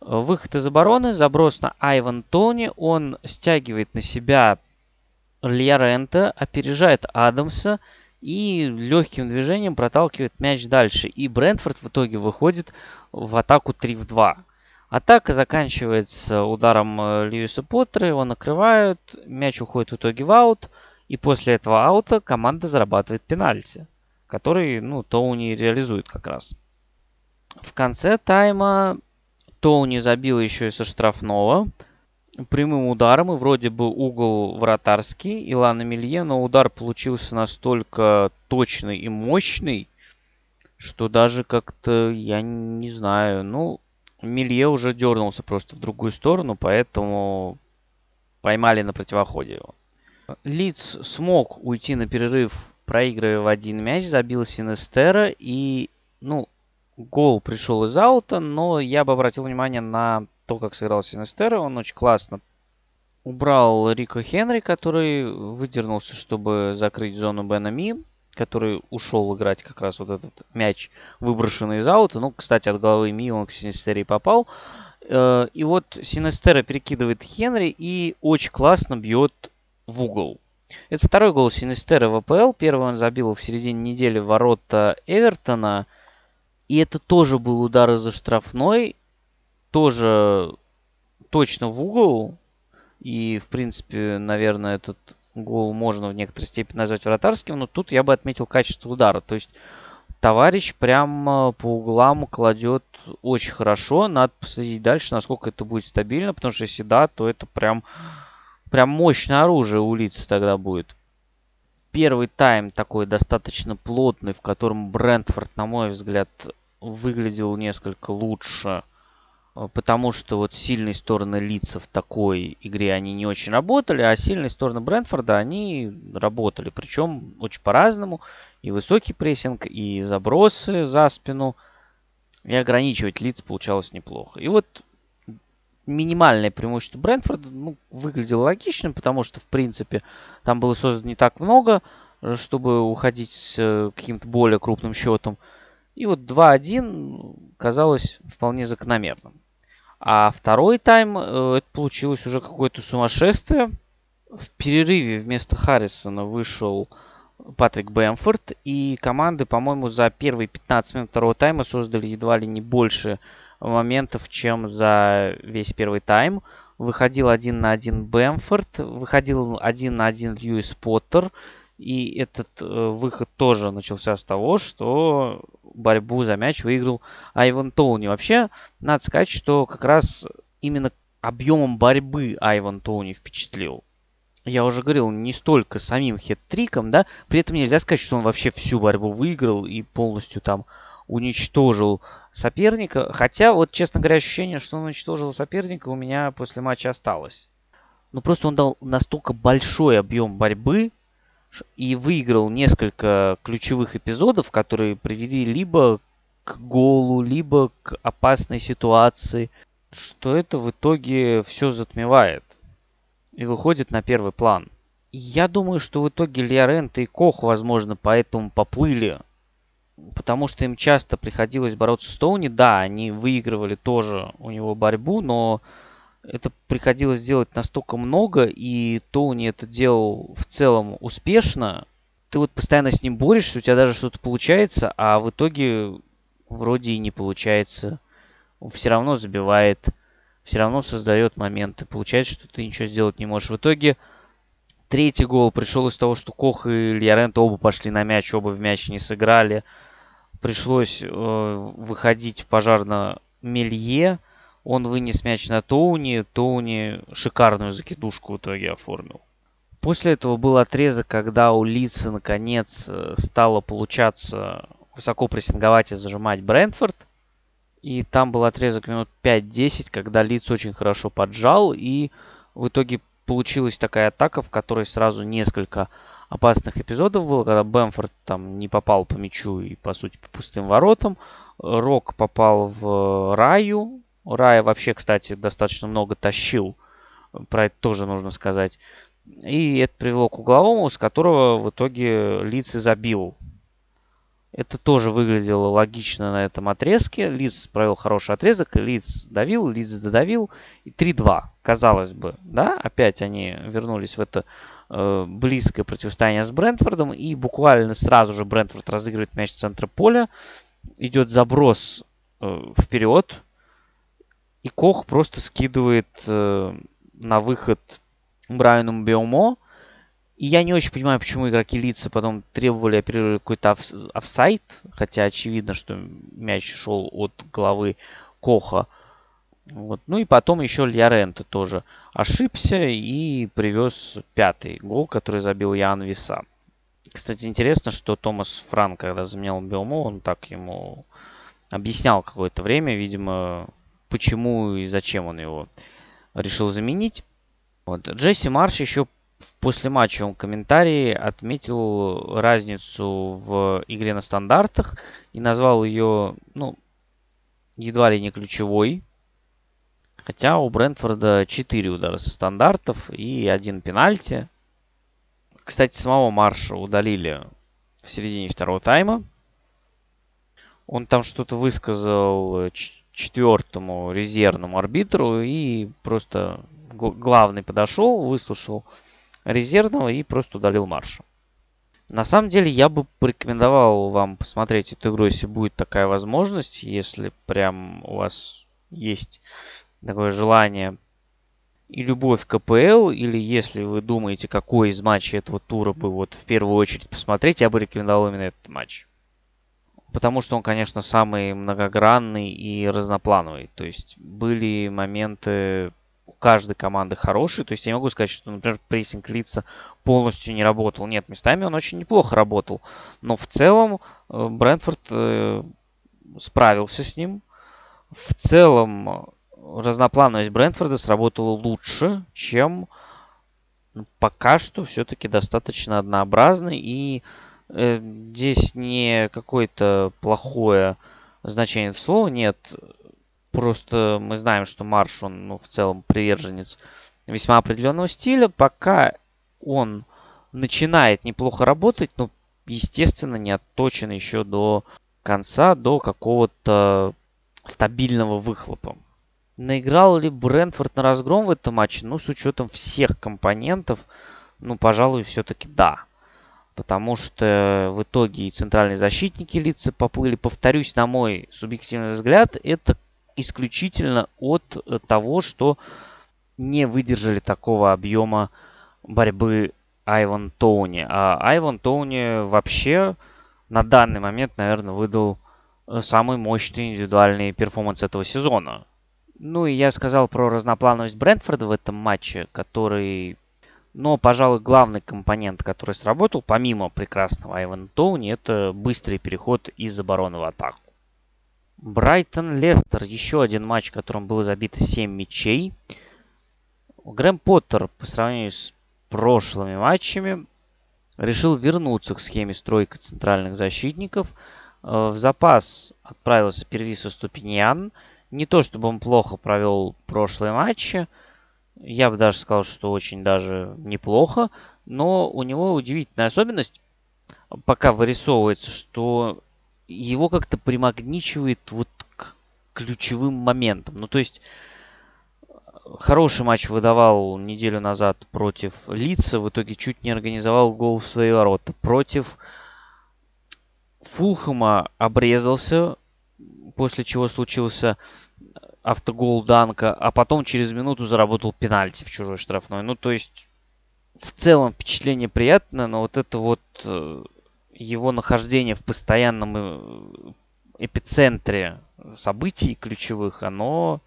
Выход из обороны, заброс на Айван Тони. Он стягивает на себя Льярента, опережает Адамса и легким движением проталкивает мяч дальше. И Брентфорд в итоге выходит в атаку 3 в 2. Атака заканчивается ударом э, Льюиса Поттера, его накрывают, мяч уходит в итоге в аут, и после этого аута команда зарабатывает пенальти, который, ну, Тоуни реализует как раз. В конце тайма Тоуни забил еще и со штрафного прямым ударом, и вроде бы угол вратарский Илана Милье, но удар получился настолько точный и мощный, что даже как-то, я не знаю, ну, Милье уже дернулся просто в другую сторону, поэтому поймали на противоходе его. Лиц смог уйти на перерыв, проигрывая в один мяч, забил Синестера, и, ну, гол пришел из аута, но я бы обратил внимание на то, как сыграл Синестера. Он очень классно убрал Рико Хенри, который выдернулся, чтобы закрыть зону Бена Ми, который ушел играть как раз вот этот мяч, выброшенный из аута. Ну, кстати, от головы Ми он к Синестере попал. Э, и вот Синестера перекидывает Хенри и очень классно бьет в угол. Это второй гол Синестера в АПЛ. Первый он забил в середине недели ворота Эвертона – и это тоже был удар из-за штрафной. Тоже точно в угол. И, в принципе, наверное, этот гол можно в некоторой степени назвать вратарским. Но тут я бы отметил качество удара. То есть товарищ прямо по углам кладет очень хорошо. Надо посмотреть дальше, насколько это будет стабильно. Потому что если да, то это прям, прям мощное оружие у лица тогда будет. Первый тайм такой достаточно плотный, в котором Брентфорд, на мой взгляд, выглядел несколько лучше, э, потому что вот сильные стороны лица в такой игре они не очень работали, а сильные стороны Брентфорда они работали, причем очень по-разному. И высокий прессинг, и забросы за спину, и ограничивать лиц получалось неплохо. И вот минимальное преимущество Брентфорда ну, выглядело логичным, потому что, в принципе, там было создано не так много, чтобы уходить с э, каким-то более крупным счетом. И вот 2-1 казалось вполне закономерным. А второй тайм, э, это получилось уже какое-то сумасшествие. В перерыве вместо Харрисона вышел Патрик Бэмфорд. И команды, по-моему, за первые 15 минут второго тайма создали едва ли не больше моментов, чем за весь первый тайм. Выходил один на один Бэмфорд, выходил один на один Льюис Поттер. И этот э, выход тоже начался с того, что борьбу за мяч выиграл Айван Тоуни. Вообще, надо сказать, что как раз именно объемом борьбы Айван Тоуни впечатлил. Я уже говорил, не столько самим хет-триком, да, при этом нельзя сказать, что он вообще всю борьбу выиграл и полностью там уничтожил соперника. Хотя, вот, честно говоря, ощущение, что он уничтожил соперника, у меня после матча осталось. Ну, просто он дал настолько большой объем борьбы и выиграл несколько ключевых эпизодов, которые привели либо к голу, либо к опасной ситуации, что это в итоге все затмевает и выходит на первый план. Я думаю, что в итоге Лиорент и Кох, возможно, поэтому поплыли. Потому что им часто приходилось бороться с Тоуни. Да, они выигрывали тоже у него борьбу, но это приходилось делать настолько много, и Тоуни это делал в целом успешно. Ты вот постоянно с ним борешься, у тебя даже что-то получается, а в итоге вроде и не получается. Он все равно забивает, все равно создает моменты. Получается, что ты ничего сделать не можешь. В итоге третий гол пришел из того, что Кох и Льярент оба пошли на мяч, оба в мяч не сыграли. Пришлось э, выходить пожарно Мелье. Он вынес мяч на Тоуни. Тоуни шикарную закидушку в итоге оформил. После этого был отрезок, когда у Лица наконец э, стало получаться высоко прессинговать и зажимать Брентфорд. И там был отрезок минут 5-10, когда Лиц очень хорошо поджал. И в итоге получилась такая атака, в которой сразу несколько опасных эпизодов было, когда Бэмфорд там не попал по мячу и, по сути, по пустым воротам. Рок попал в Раю. Рая вообще, кстати, достаточно много тащил. Про это тоже нужно сказать. И это привело к угловому, с которого в итоге Лиц и забил это тоже выглядело логично на этом отрезке. Лиц провел хороший отрезок, Лиц давил, Лиц додавил. И 3-2, казалось бы. Да, опять они вернулись в это э, близкое противостояние с Брентфордом. И буквально сразу же Брентфорд разыгрывает мяч в центре поля. Идет заброс э, вперед. И Кох просто скидывает э, на выход Брайану Биомо. И я не очень понимаю, почему игроки лица потом требовали какой-то оф- офсайт, хотя очевидно, что мяч шел от головы Коха. Вот. Ну и потом еще Льяренте тоже ошибся и привез пятый гол, который забил Ян Виса. Кстати, интересно, что Томас Франк, когда заменял Биомо, он так ему объяснял какое-то время, видимо, почему и зачем он его решил заменить. Вот. Джесси Марш еще после матча комментарии отметил разницу в игре на стандартах и назвал ее, ну, едва ли не ключевой. Хотя у Брентфорда 4 удара со стандартов и один пенальти. Кстати, самого Марша удалили в середине второго тайма. Он там что-то высказал четвертому резервному арбитру и просто главный подошел, выслушал резервного и просто удалил Марша. На самом деле я бы порекомендовал вам посмотреть эту игру, если будет такая возможность, если прям у вас есть такое желание и любовь к КПЛ, или если вы думаете, какой из матчей этого тура бы вот в первую очередь посмотреть, я бы рекомендовал именно этот матч. Потому что он, конечно, самый многогранный и разноплановый. То есть были моменты каждой команды хороший. То есть я не могу сказать, что, например, прессинг лица полностью не работал. Нет, местами он очень неплохо работал. Но в целом э, Брентфорд э, справился с ним. В целом разноплановость Брентфорда сработала лучше, чем ну, пока что все-таки достаточно однообразный. И здесь не какое-то плохое значение слова нет. Просто мы знаем, что Марш, он ну, в целом приверженец весьма определенного стиля. Пока он начинает неплохо работать, но, естественно, не отточен еще до конца, до какого-то стабильного выхлопа. Наиграл ли Брентфорд на разгром в этом матче? Ну, с учетом всех компонентов, ну, пожалуй, все-таки да. Потому что в итоге и центральные защитники лица поплыли. Повторюсь, на мой субъективный взгляд, это исключительно от того, что не выдержали такого объема борьбы Айван Тоуни. А Айван Тоуни вообще на данный момент, наверное, выдал э, самый мощный индивидуальный перформанс этого сезона. Ну и я сказал про разноплановость Брентфорда в этом матче, который, но, пожалуй, главный компонент, который сработал, помимо прекрасного Айвана Тоуни, это быстрый переход из обороны в атаку. Брайтон-Лестер. Еще один матч, в котором было забито 7 мячей. Грэм Поттер по сравнению с прошлыми матчами решил вернуться к схеме стройка центральных защитников. Э, в запас отправился Первисо Ступиньян. Не то чтобы он плохо провел прошлые матчи. Я бы даже сказал, что очень даже неплохо. Но у него удивительная особенность. Пока вырисовывается, что его как-то примагничивает вот к ключевым моментам. Ну, то есть хороший матч выдавал неделю назад против Лица. В итоге чуть не организовал гол в свои ворота. Против Фулхэма обрезался, после чего случился автогол Данка, а потом через минуту заработал пенальти в чужой штрафной. Ну, то есть, в целом впечатление приятное, но вот это вот э, его нахождение в постоянном э, эпицентре событий ключевых, оно,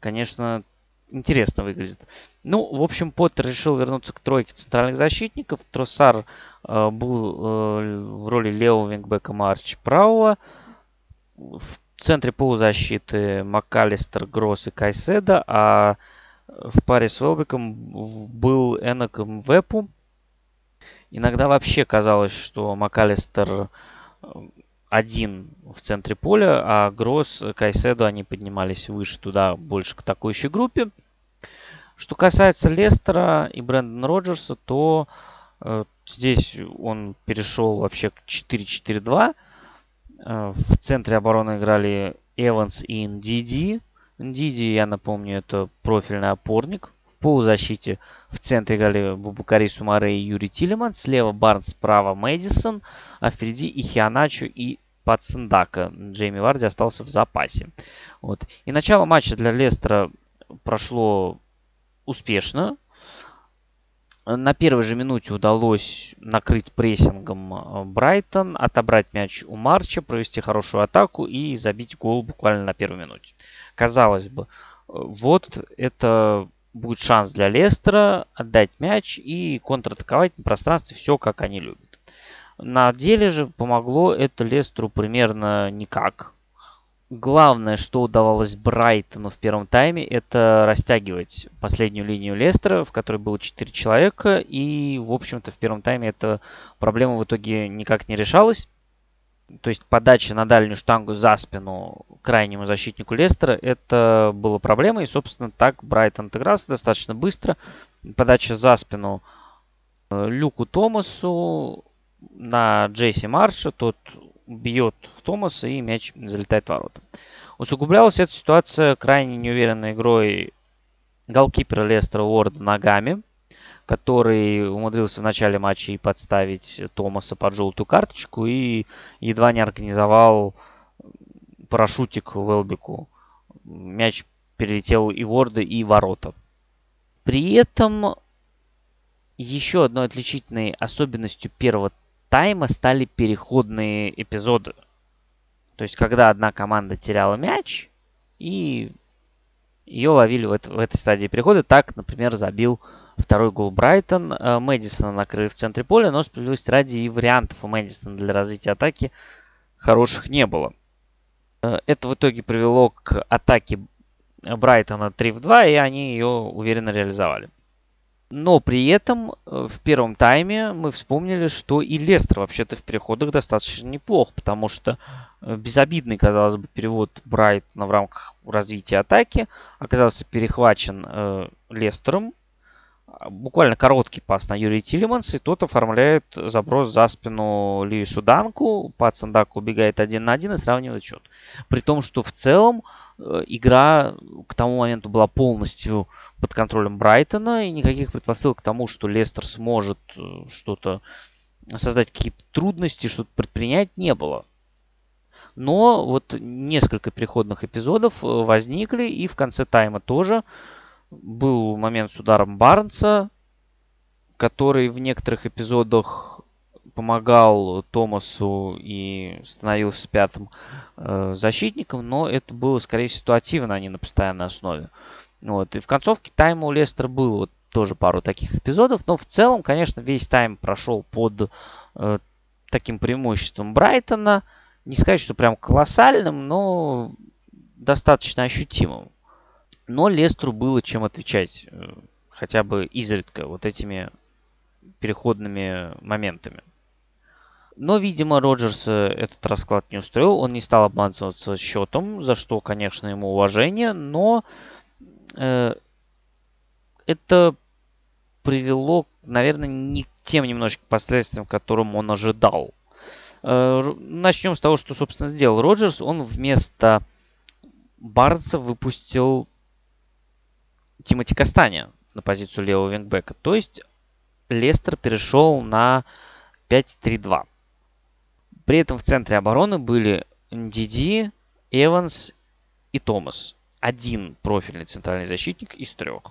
конечно, интересно выглядит. Ну, в общем, Поттер решил вернуться к тройке центральных защитников. Тросар э, был э, в роли левого вингбека Марч правого. В центре полузащиты МакАлистер, Гросс и Кайседа, а в паре с Велбеком был Энок Вепу. Иногда вообще казалось, что МакАлистер э, один в центре поля, а Гросс, Кайседо, они поднимались выше туда, больше к атакующей группе. Что касается Лестера и Брэндона Роджерса, то э, здесь он перешел вообще к 4-4-2. Э, в центре обороны играли Эванс и Ндиди. Ндиди, я напомню, это профильный опорник. В полузащите в центре играли Бубакари Сумаре и Юрий Тилеман. Слева Барнс, справа Мэдисон. А впереди и Хианачо, и Пациндака. Джейми Варди остался в запасе. Вот. И начало матча для Лестера прошло успешно. На первой же минуте удалось накрыть прессингом э, Брайтон, отобрать мяч у Марча, провести хорошую атаку и забить гол буквально на первой минуте. Казалось бы, э, вот это будет шанс для Лестера отдать мяч и контратаковать на пространстве все, как они любят. На деле же помогло это Лестеру примерно никак главное, что удавалось Брайтону в первом тайме, это растягивать последнюю линию Лестера, в которой было 4 человека. И, в общем-то, в первом тайме эта проблема в итоге никак не решалась. То есть подача на дальнюю штангу за спину крайнему защитнику Лестера, это была проблема. И, собственно, так Брайтон отыгрался достаточно быстро. Подача за спину э, Люку Томасу на Джейси Марша. Тот бьет в Томаса и мяч залетает в ворота. Усугублялась эта ситуация крайне неуверенной игрой голкипера Лестера Уорда ногами, который умудрился в начале матча и подставить Томаса под желтую карточку и едва не организовал парашютик Велбику. Мяч перелетел и Уорда, и ворота. При этом еще одной отличительной особенностью первого тайма стали переходные эпизоды. То есть, когда одна команда теряла мяч, и ее ловили в, это, в этой стадии перехода. Так, например, забил второй гол Брайтон. Э, Мэдисона накрыли в центре поля, но справедливости ради и вариантов у Мэдисона для развития атаки хороших не было. Э, это в итоге привело к атаке Брайтона 3 в 2, и они ее уверенно реализовали. Но при этом э, в первом тайме мы вспомнили, что и Лестер вообще-то в переходах достаточно неплох, потому что э, безобидный, казалось бы, перевод Брайтона в рамках развития атаки оказался перехвачен э, Лестером. Буквально короткий пас на Юрия Тилеманс, и тот оформляет заброс за спину Льюису Данку. Пацандак убегает один на один и сравнивает счет. При том, что в целом игра к тому моменту была полностью под контролем Брайтона, и никаких предпосылок к тому, что Лестер сможет э, что-то создать какие-то трудности, что-то предпринять, не было. Но вот несколько переходных эпизодов э, возникли, и в конце тайма тоже был момент с ударом Барнса, который в некоторых эпизодах помогал Томасу и становился пятым э, защитником, но это было скорее ситуативно, а не на постоянной основе. Вот. И в концовке тайма у Лестера было вот тоже пару таких эпизодов, но в целом, конечно, весь тайм прошел под э, таким преимуществом Брайтона. не сказать, что прям колоссальным, но достаточно ощутимым. Но Лестру было чем отвечать, э, хотя бы изредка, вот этими переходными моментами. Но, видимо, Роджерса этот расклад не устроил. Он не стал обманываться счетом, за что, конечно, ему уважение, но э, это привело, наверное, не к тем немножечко последствиям, которым он ожидал. Э, начнем с того, что, собственно, сделал Роджерс. Он вместо Барнса выпустил Тимоти Кастаня на позицию левого вингбека. То есть Лестер перешел на 5-3-2. При этом в центре обороны были Диди, Эванс и Томас. Один профильный центральный защитник из трех.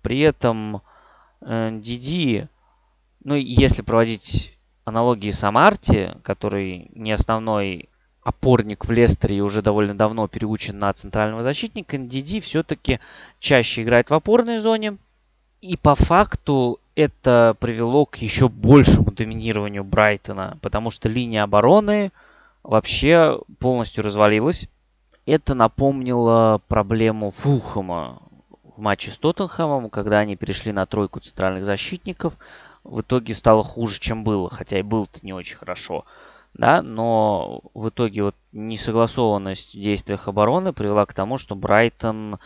При этом э, Диди, ну, если проводить аналогии с Амарти, который не основной опорник в Лестере и уже довольно давно переучен на центрального защитника, Диди все-таки чаще играет в опорной зоне. И по факту это привело к еще большему доминированию Брайтона, потому что линия обороны вообще полностью развалилась. Это напомнило проблему Фулхэма в матче с Тоттенхэмом, когда они перешли на тройку центральных защитников. В итоге стало хуже, чем было, хотя и было-то не очень хорошо. Да, но в итоге вот несогласованность в действиях обороны привела к тому, что Брайтон,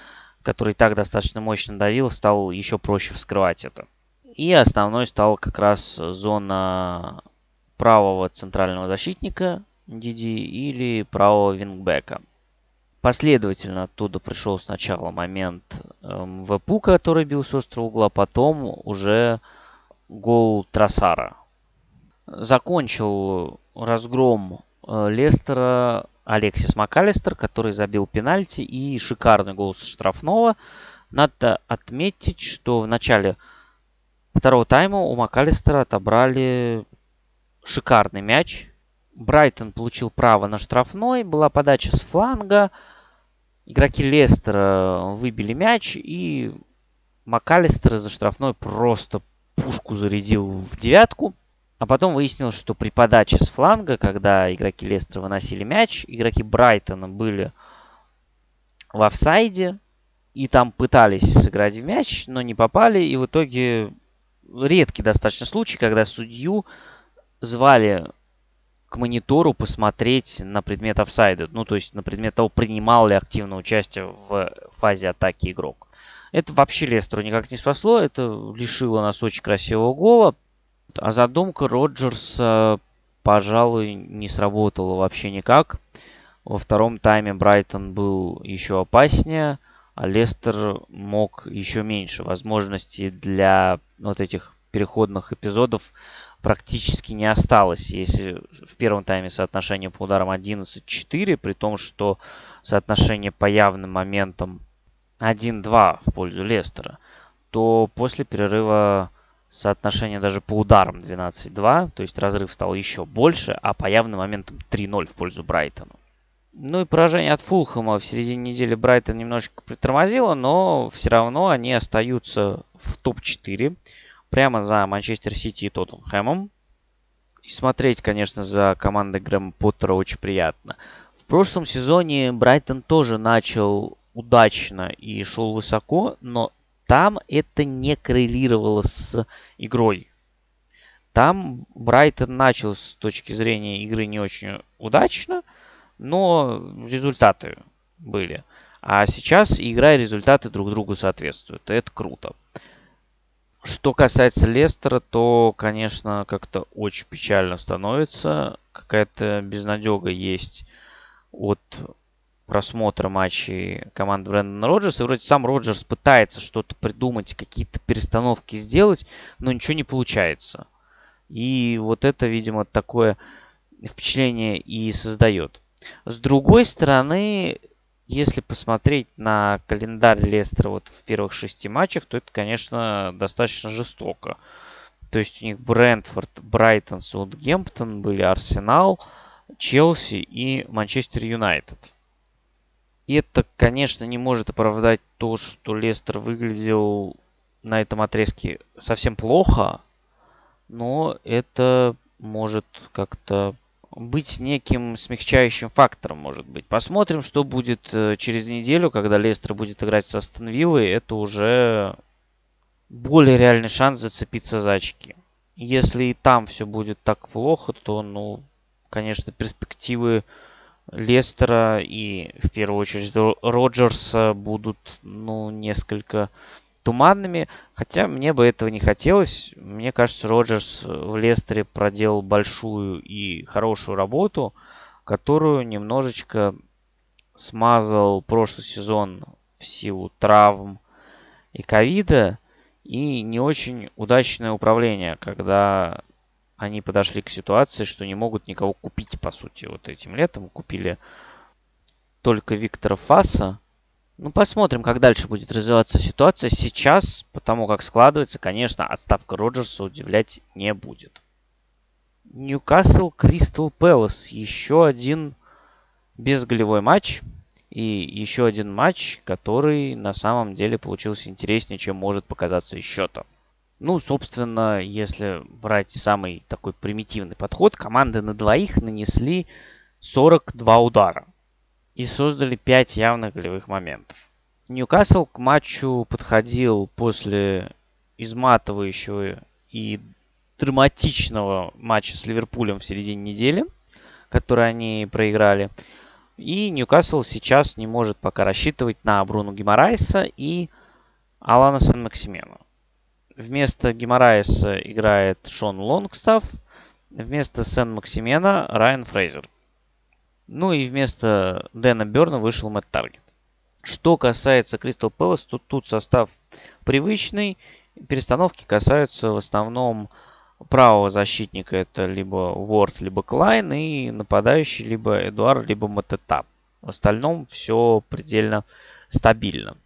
который так достаточно мощно давил, стал еще проще вскрывать это. И основной стал как раз зона правого центрального защитника Диди или правого вингбека. Последовательно оттуда пришел сначала момент эм, ВПУ, который бил с острого угла, потом уже гол Тросара. Закончил разгром э, Лестера Алексис МакАлистер, который забил пенальти и шикарный гол со штрафного. Надо отметить, что в начале второго тайма у МакАлистера отобрали шикарный мяч. Брайтон получил право на штрафной, была подача с фланга – Игроки Лестера выбили мяч, и МакАлистер за штрафной просто пушку зарядил в девятку. А потом выяснилось, что при подаче с фланга, когда игроки Лестера выносили мяч, игроки Брайтона были в офсайде, и там пытались сыграть в мяч, но не попали, и в итоге редкий достаточно случай, когда судью звали к монитору посмотреть на предмет офсайда. Ну, то есть на предмет того, принимал ли активное участие в фазе атаки игрок. Это вообще Лестеру никак не спасло. Это лишило нас очень красивого гола. А задумка Роджерса, пожалуй, не сработала вообще никак. Во втором тайме Брайтон был еще опаснее, Лестер мог еще меньше возможностей для вот этих переходных эпизодов практически не осталось. Если в первом тайме соотношение по ударам 11-4, при том, что соотношение по явным моментам 1-2 в пользу Лестера, то после перерыва соотношение даже по ударам 12-2, то есть разрыв стал еще больше, а по явным моментам 3-0 в пользу Брайтона. Ну и поражение от Фулхэма в середине недели Брайтон немножечко притормозило, но все равно они остаются в топ-4 прямо за Манчестер Сити и Тоттенхэмом. И смотреть, конечно, за командой Грэма Поттера очень приятно. В прошлом сезоне Брайтон тоже начал удачно и шел высоко, но там это не коррелировало с игрой. Там Брайтон начал с точки зрения игры не очень удачно, но результаты были. А сейчас игра и результаты друг другу соответствуют. И это круто. Что касается Лестера, то, конечно, как-то очень печально становится. Какая-то безнадега есть от просмотра матчей команды Брэндона Роджерса. вроде сам Роджерс пытается что-то придумать, какие-то перестановки сделать, но ничего не получается. И вот это, видимо, такое впечатление и создает. С другой стороны, если посмотреть на календарь Лестера вот в первых шести матчах, то это, конечно, достаточно жестоко. То есть у них Брентфорд, Брайтон, Саутгемптон были Арсенал, Челси и Манчестер Юнайтед. И это, конечно, не может оправдать то, что Лестер выглядел на этом отрезке совсем плохо, но это может как-то быть неким смягчающим фактором, может быть. Посмотрим, что будет э, через неделю, когда Лестер будет играть со Астон Это уже более реальный шанс зацепиться за очки. Если и там все будет так плохо, то, ну, конечно, перспективы Лестера и, в первую очередь, Роджерса будут, ну, несколько туманными. Хотя мне бы этого не хотелось. Мне кажется, Роджерс в Лестере проделал большую и хорошую работу, которую немножечко смазал прошлый сезон в силу травм и ковида. И не очень удачное управление, когда они подошли к ситуации, что не могут никого купить, по сути, вот этим летом. Купили только Виктора Фаса. Ну, посмотрим, как дальше будет развиваться ситуация. Сейчас, потому как складывается, конечно, отставка Роджерса удивлять не будет. Ньюкасл Кристал Пэлас. Еще один безголевой матч. И еще один матч, который на самом деле получился интереснее, чем может показаться из счета. Ну, собственно, если брать самый такой примитивный подход, команды на двоих нанесли 42 удара и создали 5 явных голевых моментов. Ньюкасл к матчу подходил после изматывающего и драматичного матча с Ливерпулем в середине недели, который они проиграли. И Ньюкасл сейчас не может пока рассчитывать на Бруну Гимарайса и Алана Сен-Максимена. Вместо Гимараеса играет Шон Лонгстафф. Вместо Сен-Максимена Райан Фрейзер. Ну и вместо Дэна Берна вышел Мэтт Таргет. Что касается Кристал Пэлас, то тут состав привычный. Перестановки касаются в основном правого защитника. Это либо Уорд, либо Клайн. И нападающий либо Эдуард, либо Матета. В остальном все предельно стабильно.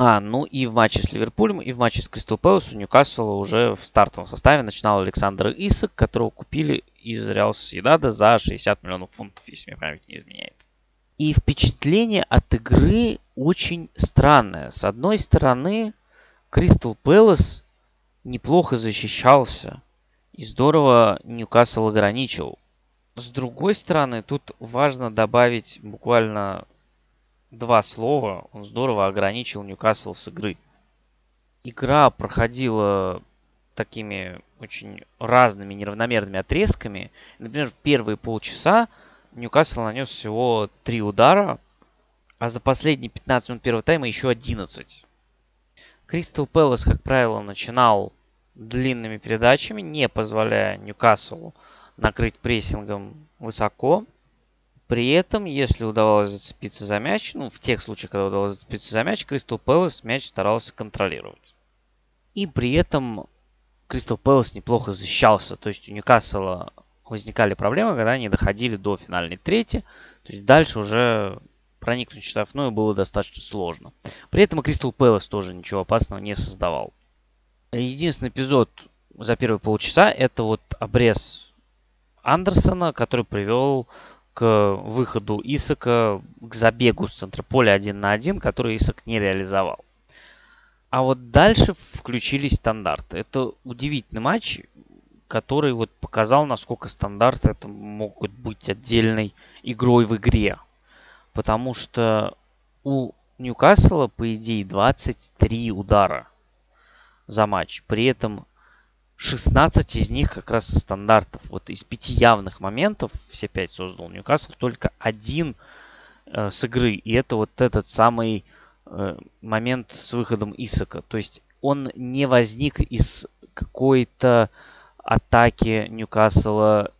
А, ну и в матче с Ливерпулем, и в матче с Кристал Пэлас у Ньюкасла уже в стартовом составе начинал Александр Исак, которого купили из Реал Сьедада за 60 миллионов фунтов, если мне память не изменяет. И впечатление от игры очень странное. С одной стороны, Кристал Пэлас неплохо защищался и здорово Ньюкасл ограничил. С другой стороны, тут важно добавить буквально два слова, он здорово ограничил Ньюкасл с игры. Игра проходила такими очень разными неравномерными отрезками. Например, первые полчаса Ньюкасл нанес всего три удара, а за последние 15 минут первого тайма еще 11. Кристал Пэлас, как правило, начинал длинными передачами, не позволяя Ньюкаслу накрыть прессингом высоко. При этом, если удавалось зацепиться за мяч, ну, в тех случаях, когда удавалось зацепиться за мяч, Кристал Пэлас мяч старался контролировать. И при этом Кристал Пэлас неплохо защищался. То есть у Ньюкасла возникали проблемы, когда они доходили до финальной трети. То есть дальше уже проникнуть в штрафную было достаточно сложно. При этом и Кристал Пэлас тоже ничего опасного не создавал. Единственный эпизод за первые полчаса это вот обрез Андерсона, который привел к выходу Исака к забегу с центра поля 1 на 1, который Исак не реализовал. А вот дальше включились стандарты. Это удивительный матч, который вот показал, насколько стандарты это могут быть отдельной игрой в игре. Потому что у Ньюкасла, по идее, 23 удара за матч. При этом 16 из них как раз стандартов. Вот из пяти явных моментов, все пять создал Ньюкасл, только один э, с игры. И это вот этот самый э, момент с выходом Исака. То есть он не возник из какой-то атаки Ньюкасла.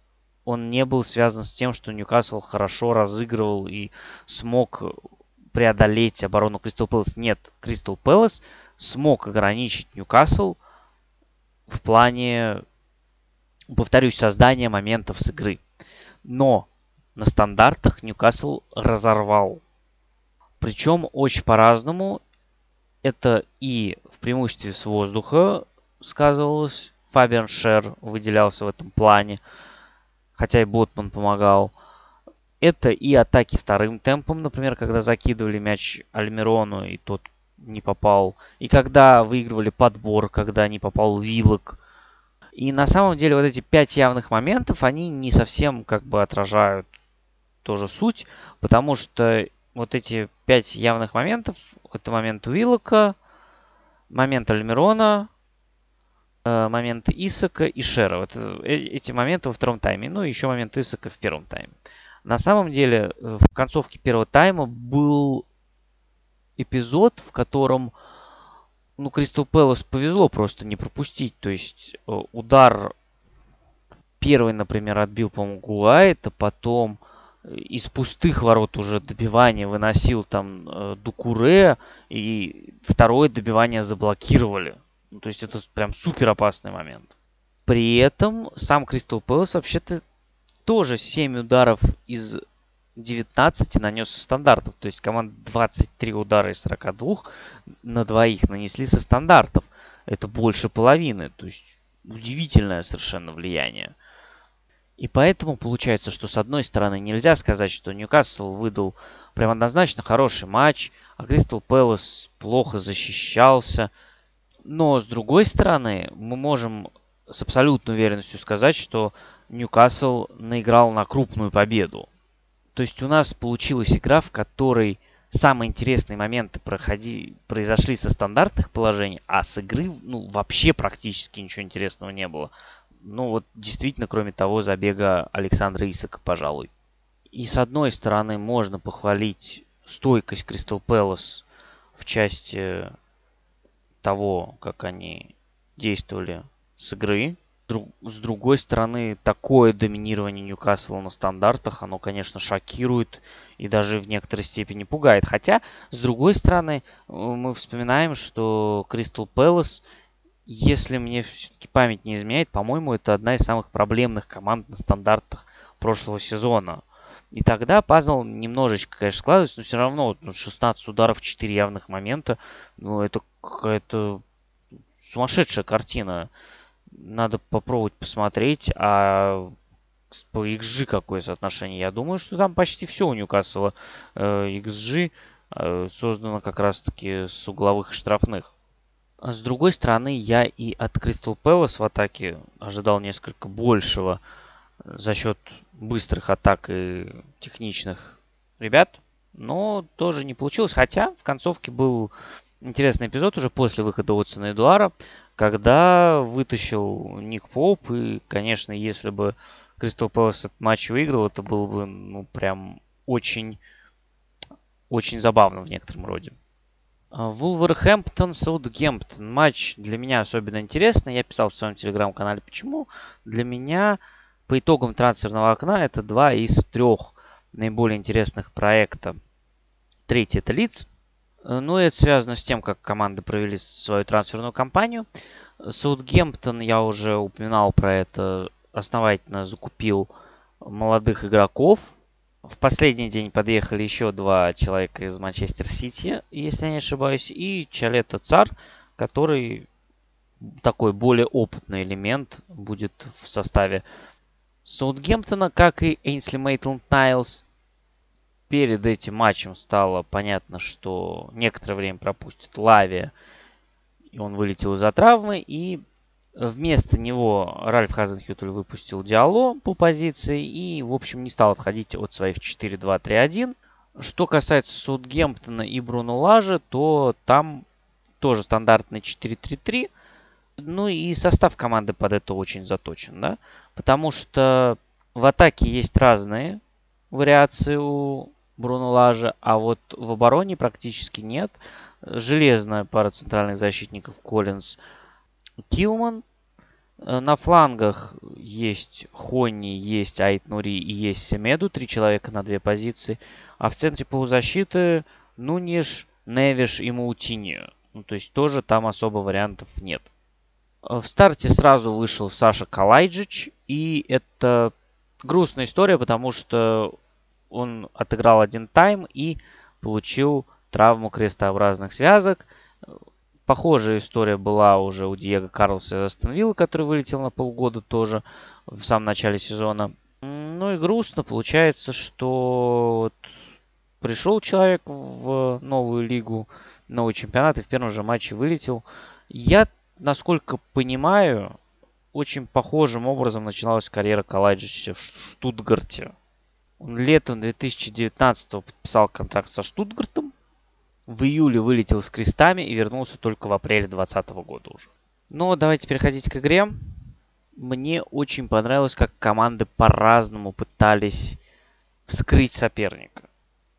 Он не был связан с тем, что Ньюкасл хорошо разыгрывал и смог преодолеть оборону Кристал Пэлас. Нет, Кристал Пэлас смог ограничить Ньюкасл – в плане, повторюсь, создания моментов с игры. Но на стандартах Ньюкасл разорвал. Причем очень по-разному. Это и в преимуществе с воздуха сказывалось. Фабиан Шер выделялся в этом плане. Хотя и Ботман помогал. Это и атаки вторым темпом, например, когда закидывали мяч Альмирону, и тот не попал. И когда выигрывали подбор, когда не попал Вилок. И на самом деле вот эти пять явных моментов, они не совсем как бы отражают тоже суть, потому что вот эти пять явных моментов, это момент Уиллока, момент Альмирона, э, момент Исака и Шера. Вот э, эти моменты во втором тайме. Ну и еще момент Исака в первом тайме. На самом деле в концовке первого тайма был эпизод, в котором ну, Кристал Пэлас повезло просто не пропустить. То есть э, удар первый, например, отбил, по-моему, Гуайта, потом э, из пустых ворот уже добивание выносил там э, Дукуре, и второе добивание заблокировали. Ну, то есть это прям супер опасный момент. При этом сам Кристал Пэлас вообще-то тоже 7 ударов из 19 нанес стандартов. То есть команда 23 удара из 42 на двоих нанесли со стандартов. Это больше половины. То есть удивительное совершенно влияние. И поэтому получается, что с одной стороны нельзя сказать, что Ньюкасл выдал прям однозначно хороший матч, а Кристал Пэлас плохо защищался. Но с другой стороны, мы можем с абсолютной уверенностью сказать, что Ньюкасл наиграл на крупную победу. То есть у нас получилась игра, в которой самые интересные моменты проходи, произошли со стандартных положений, а с игры ну, вообще практически ничего интересного не было. Ну вот действительно, кроме того забега Александра Исака, пожалуй. И с одной стороны можно похвалить стойкость Кристал Пэлас в части того, как они действовали с игры, с другой стороны, такое доминирование Ньюкасла на стандартах, оно, конечно, шокирует и даже в некоторой степени пугает. Хотя, с другой стороны, э, мы вспоминаем, что Кристал Пэлас, если мне все-таки память не изменяет, по-моему, это одна из самых проблемных команд на стандартах прошлого сезона. И тогда пазл немножечко, конечно, складывается, но все равно вот, 16 ну, ударов, 4 явных момента, ну, это какая-то сумасшедшая картина надо попробовать посмотреть. А по XG какое соотношение? Я думаю, что там почти все у Ньюкасла э, XG э, создано как раз-таки с угловых и штрафных. А с другой стороны, я и от Crystal Palace в атаке ожидал несколько большего за счет быстрых атак и техничных ребят. Но тоже не получилось. Хотя в концовке был интересный эпизод уже после выхода Отсона Эдуара, когда вытащил Ник Поп. И, конечно, если бы Кристал Пэлас этот матч выиграл, это было бы, ну, прям очень, очень забавно в некотором роде. А, Вулверхэмптон, Саутгемптон. Матч для меня особенно интересный. Я писал в своем телеграм-канале, почему. Для меня по итогам трансферного окна это два из трех наиболее интересных проекта. Третий это Лиц, ну, это связано с тем, как команды провели свою трансферную кампанию. Саутгемптон, я уже упоминал про это, основательно закупил молодых игроков. В последний день подъехали еще два человека из Манчестер Сити, если я не ошибаюсь, и Чалета Цар, который такой более опытный элемент будет в составе Саутгемптона, как и Эйнсли Мейтланд Найлс перед этим матчем стало понятно, что некоторое время пропустит Лавия. И он вылетел из-за травмы. И вместо него Ральф Хазенхютель выпустил Диало по позиции. И, в общем, не стал отходить от своих 4-2-3-1. Что касается Саутгемптона и Бруно Лажи, то там тоже стандартный 4-3-3. Ну и состав команды под это очень заточен, да. Потому что в атаке есть разные вариации у Бруно Лажа, а вот в обороне практически нет. Железная пара центральных защитников Коллинз, Килман. Э, на флангах есть Хонни, есть Айт Нури и есть Семеду. Три человека на две позиции. А в центре полузащиты Нуниш, Невиш и Маутиньо. Ну, то есть тоже там особо вариантов нет. Э, в старте сразу вышел Саша Калайджич. И это грустная история, потому что он отыграл один тайм и получил травму крестообразных связок. Похожая история была уже у Диего Карлоса из Астон который вылетел на полгода тоже в самом начале сезона. Ну и грустно получается, что вот пришел человек в новую лигу, новый чемпионат и в первом же матче вылетел. Я, насколько понимаю, очень похожим образом начиналась карьера Калайджича в Штутгарте. Он летом 2019 подписал контракт со Штутгартом, в июле вылетел с крестами и вернулся только в апреле 2020 года уже. Но давайте переходить к игре. Мне очень понравилось, как команды по-разному пытались вскрыть соперника.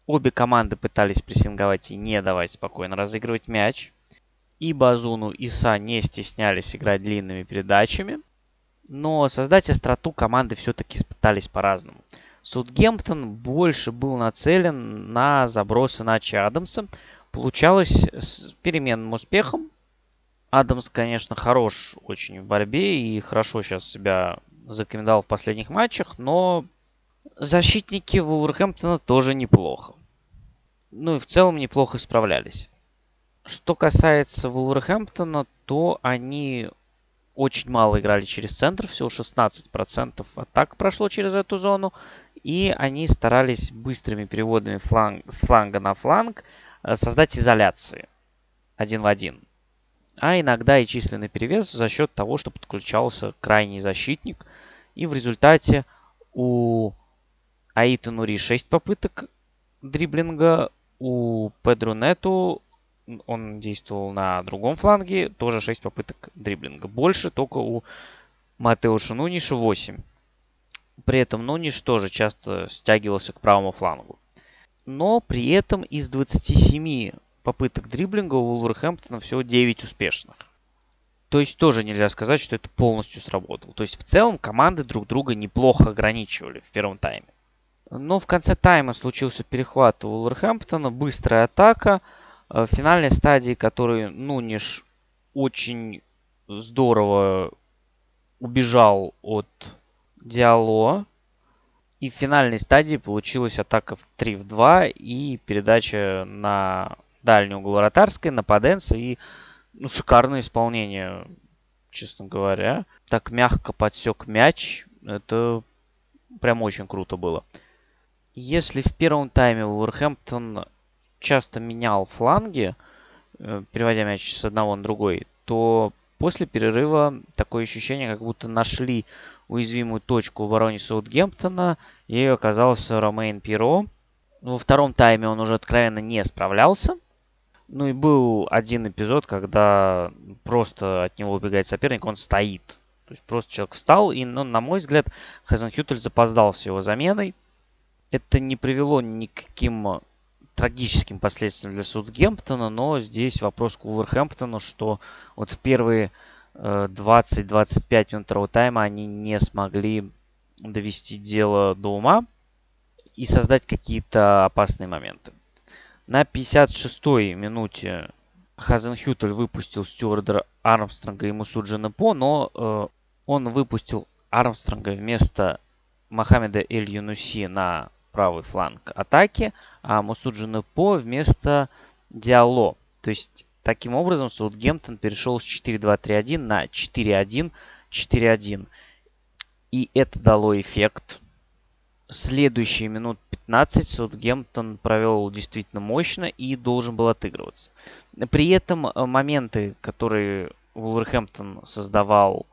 Обе команды пытались прессинговать и не давать спокойно разыгрывать мяч. И Базуну, и Са не стеснялись играть длинными передачами. Но создать остроту команды все-таки пытались по-разному. Саутгемптон больше был нацелен на забросы Начи Адамса. Получалось с переменным успехом. Адамс, конечно, хорош очень в борьбе и хорошо сейчас себя зарекомендовал в последних матчах, но защитники Вулверхэмптона тоже неплохо. Ну и в целом неплохо справлялись. Что касается Вулверхэмптона, то они очень мало играли через центр, всего 16% атак прошло через эту зону. И они старались быстрыми переводами фланг, с фланга на фланг э, создать изоляции один в один. А иногда и численный перевес за счет того, что подключался крайний защитник. И в результате у Аита Нури 6 попыток дриблинга, у Педро Нету он действовал на другом фланге, тоже 6 попыток дриблинга. Больше только у Матеуша Нуниша 8. При этом Нуниш тоже часто стягивался к правому флангу. Но при этом из 27 попыток дриблинга у Вулверхэмптона всего 9 успешных. То есть тоже нельзя сказать, что это полностью сработало. То есть в целом команды друг друга неплохо ограничивали в первом тайме. Но в конце тайма случился перехват у Вулверхэмптона, быстрая атака – Э, в финальной стадии, который Нуниш очень здорово убежал от Диало. И в финальной стадии получилась атака в 3 в 2 и передача на дальнюю угол вратарской, на Паденса и ну, шикарное исполнение, честно говоря. Так мягко подсек мяч. Это прям очень круто было. Если в первом тайме Вулверхэмптон часто менял фланги, э, переводя мяч с одного на другой, то после перерыва такое ощущение, как будто нашли уязвимую точку в обороне Саутгемптона, и оказался Ромейн Пиро. Во втором тайме он уже откровенно не справлялся. Ну и был один эпизод, когда просто от него убегает соперник, он стоит. То есть просто человек встал, и, ну, на мой взгляд, Хазенхютель запоздал с его заменой. Это не привело никаким трагическим последствиям для Саутгемптона, но здесь вопрос к Уверхэмптону, что вот в первые 20-25 э, минут второго тайма они не смогли довести дело до ума и создать какие-то опасные моменты. На 56-й минуте Хазенхютель выпустил Стюарда Армстронга и Мусуджина По, но э, он выпустил Армстронга вместо Мохаммеда Эль Юнуси на правый фланг атаки, а Мусуджина По вместо Диало. То есть, таким образом, Саутгемптон перешел с 4-2-3-1 на 4-1-4-1. И это дало эффект. Следующие минут 15 Саутгемптон провел действительно мощно и должен был отыгрываться. При этом э, моменты, которые Вулверхэмптон создавал,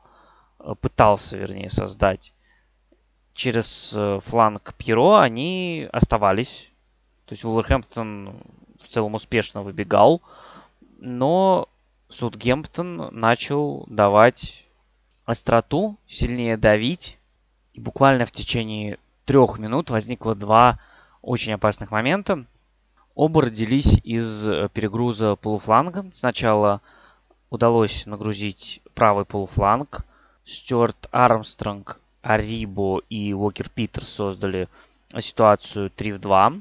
э, пытался, вернее, создать через э, фланг Пьеро они оставались. То есть Вулверхэмптон в целом успешно выбегал. Но Саутгемптон начал давать остроту, сильнее давить. И буквально в течение трех минут возникло два очень опасных момента. Оба родились из э, перегруза полуфланга. Сначала удалось нагрузить правый полуфланг. Стюарт Армстронг Арибо и Уокер Питерс создали ситуацию 3 в 2.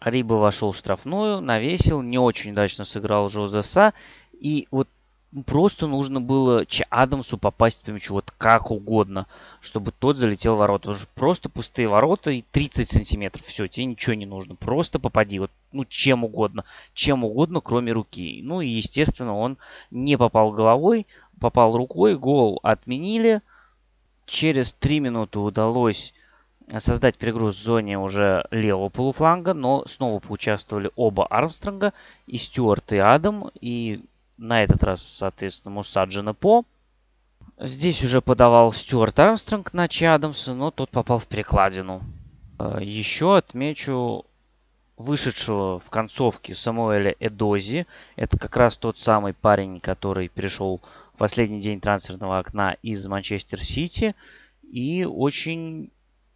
Арибо вошел в штрафную, навесил, не очень удачно сыграл Жозеса. И вот просто нужно было Адамсу попасть по мячу вот как угодно, чтобы тот залетел в ворота. Просто пустые ворота и 30 сантиметров. Все, тебе ничего не нужно. Просто попади. Вот, ну, чем угодно. Чем угодно, кроме руки. Ну и, естественно, он не попал головой, попал рукой. Гол отменили через 3 минуты удалось создать перегруз в зоне уже левого полуфланга, но снова поучаствовали оба Армстронга, и Стюарт, и Адам, и на этот раз, соответственно, Мусаджина По. Здесь уже подавал Стюарт Армстронг на Чадамса, но тот попал в перекладину. Э, Еще отмечу вышедшего в концовке Самуэля Эдози. Это как раз тот самый парень, который перешел в последний день трансферного окна из Манчестер Сити. И очень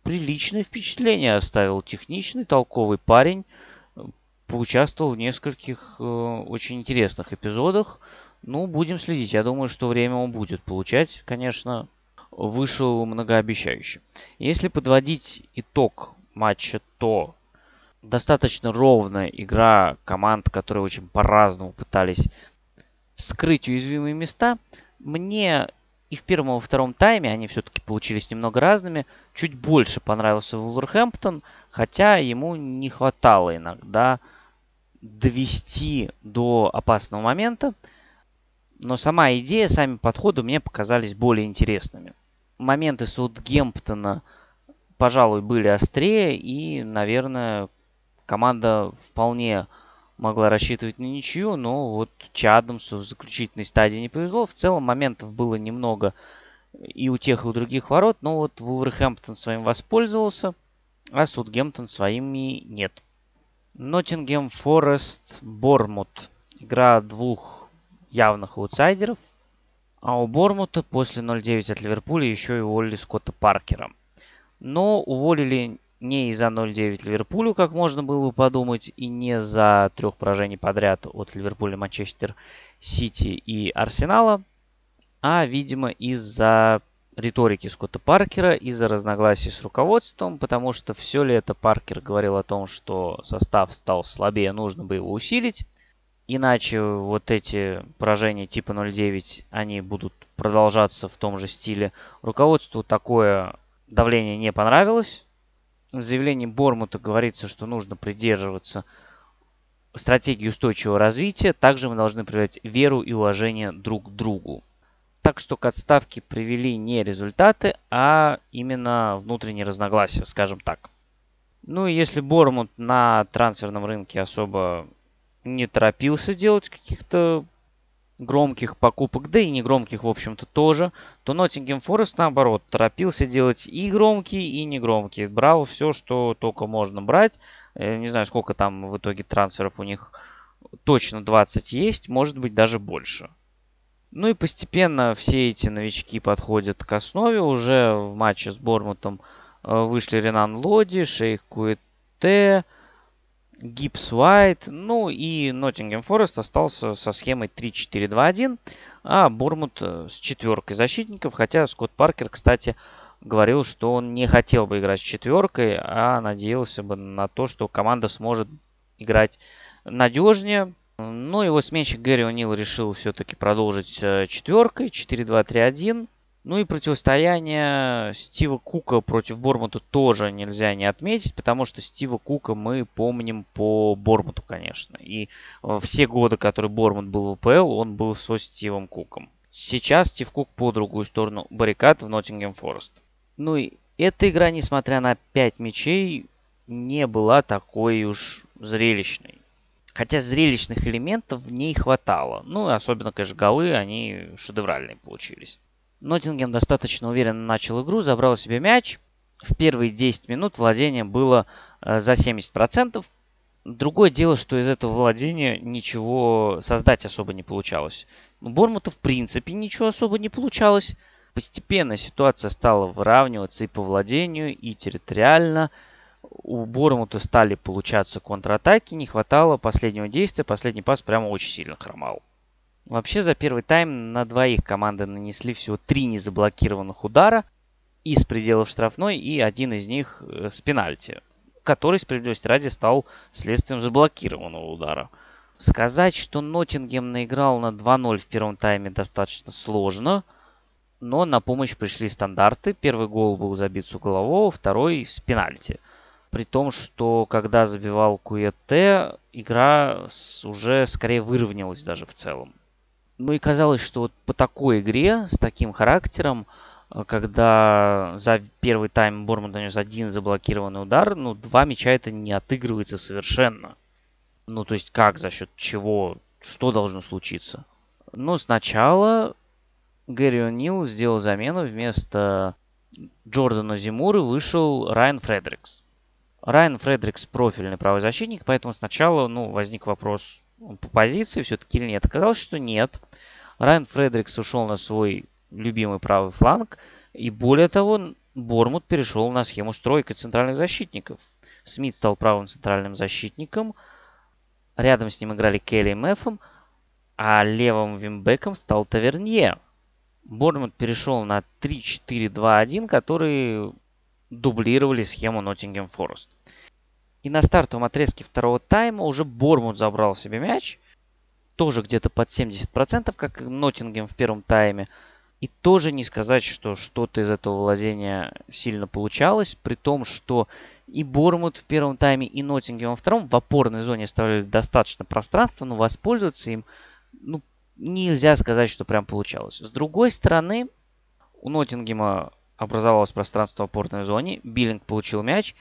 приличное впечатление оставил. Техничный, толковый парень. Поучаствовал в нескольких э, очень интересных эпизодах. Ну, будем следить. Я думаю, что время он будет получать, конечно, вышел многообещающе. Если подводить итог матча, то достаточно ровная игра команд, которые очень по-разному пытались вскрыть уязвимые места. Мне и в первом, и во втором тайме они все-таки получились немного разными. Чуть больше понравился Вулверхэмптон, хотя ему не хватало иногда довести до опасного момента. Но сама идея, сами подходы мне показались более интересными. Моменты Саутгемптона, пожалуй, были острее. И, наверное, команда вполне могла рассчитывать на ничью. Но вот Чадамсу в заключительной стадии не повезло. В целом моментов было немного и у тех, и у других ворот. Но вот Вулверхэмптон своим воспользовался, а Саутгемптон своими нет. Ноттингем Форест Бормут. Игра двух явных аутсайдеров. А у Бормута после 0-9 от Ливерпуля еще и уволили Скотта Паркера. Но уволили не из-за 0-9 Ливерпулю, как можно было бы подумать, и не за трех поражений подряд от Ливерпуля, Манчестер Сити и Арсенала, а, видимо, из-за риторики Скотта Паркера, из-за разногласий с руководством, потому что все ли это Паркер говорил о том, что состав стал слабее, нужно бы его усилить. Иначе вот эти поражения типа 0-9, они будут продолжаться в том же стиле. Руководству такое давление не понравилось. В заявлении Бормута говорится, что нужно придерживаться стратегии устойчивого развития. Также мы должны проявлять веру и уважение друг к другу. Так что к отставке привели не результаты, а именно внутренние разногласия, скажем так. Ну и если Бормут на трансферном рынке особо не торопился делать каких-то громких покупок, да и не громких, в общем-то, тоже, то Ноттингем Форест, наоборот, торопился делать и громкие, и не громкие. Брал все, что только можно брать. Э, не знаю, сколько там в итоге трансферов у них точно 20 есть, может быть, даже больше. Ну и постепенно все эти новички подходят к основе. Уже в матче с Бормутом э, вышли Ренан Лоди, Шейх Куэте, Гипс Уайт, ну и Ноттингем Форест остался со схемой 3-4-2-1, а Бормут э, с четверкой защитников, хотя Скотт Паркер, кстати, говорил, что он не хотел бы играть с четверкой, а надеялся бы на то, что команда сможет играть надежнее. Но его сменщик Гэри О'Нил решил все-таки продолжить э, четверкой, 4-2-3-1. Ну и противостояние Стива Кука против Бормута тоже нельзя не отметить, потому что Стива Кука мы помним по Бормуту, конечно. И э, все годы, которые Бормут был в УПЛ, он был со Стивом Куком. Сейчас Стив Кук по другую сторону баррикад в Ноттингем Форест. Ну и эта игра, несмотря на 5 мячей, не была такой уж зрелищной. Хотя зрелищных элементов в ней хватало. Ну, и особенно, конечно, голы, они шедевральные получились. Ноттингем достаточно уверенно начал игру, забрал себе мяч. В первые 10 минут владение было э, за 70%. Другое дело, что из этого владения ничего создать особо не получалось. У Бормута в принципе ничего особо не получалось. Постепенно ситуация стала выравниваться и по владению, и территориально. У Бормута стали получаться контратаки, не хватало последнего действия, последний пас прямо очень сильно хромал. Вообще за первый тайм на двоих команды нанесли всего три незаблокированных удара из пределов штрафной и один из них э, с пенальти, который, справедливости ради, стал следствием заблокированного удара. Сказать, что Ноттингем наиграл на 2-0 в первом тайме достаточно сложно, но на помощь пришли стандарты. Первый гол был забит с углового, второй с пенальти. При том, что когда забивал Куэте, игра уже скорее выровнялась даже в целом. Ну и казалось, что вот по такой игре, с таким характером, э, когда за первый тайм Борман нанес один заблокированный удар, ну, два мяча это не отыгрывается совершенно. Ну, то есть как, за счет чего, что должно случиться? Ну, сначала Гэри О'Нил сделал замену. Вместо Джордана Зимуры вышел Райан Фредерикс. Райан Фредерикс профильный правый защитник, поэтому сначала ну, возник вопрос по позиции все-таки или нет. Оказалось, что нет. Райан Фредерикс ушел на свой любимый правый фланг. И более того, Бормут перешел на схему стройка центральных защитников. Смит стал правым центральным защитником. Рядом с ним играли Келли и Мэффом. А левым вимбеком стал Тавернье. Бормут перешел на 3-4-2-1, которые дублировали схему Ноттингем Форест. И на стартовом отрезке второго тайма уже Бормут забрал себе мяч. Тоже где-то под 70%, как Ноттингем в первом тайме. И тоже не сказать, что что-то из этого владения сильно получалось, при том, что и Бормут в первом тайме, и Ноттингем во втором в опорной зоне оставляли достаточно пространства, но воспользоваться им ну, нельзя сказать, что прям получалось. С другой стороны, у Ноттингема образовалось пространство в опорной зоне, Биллинг получил мяч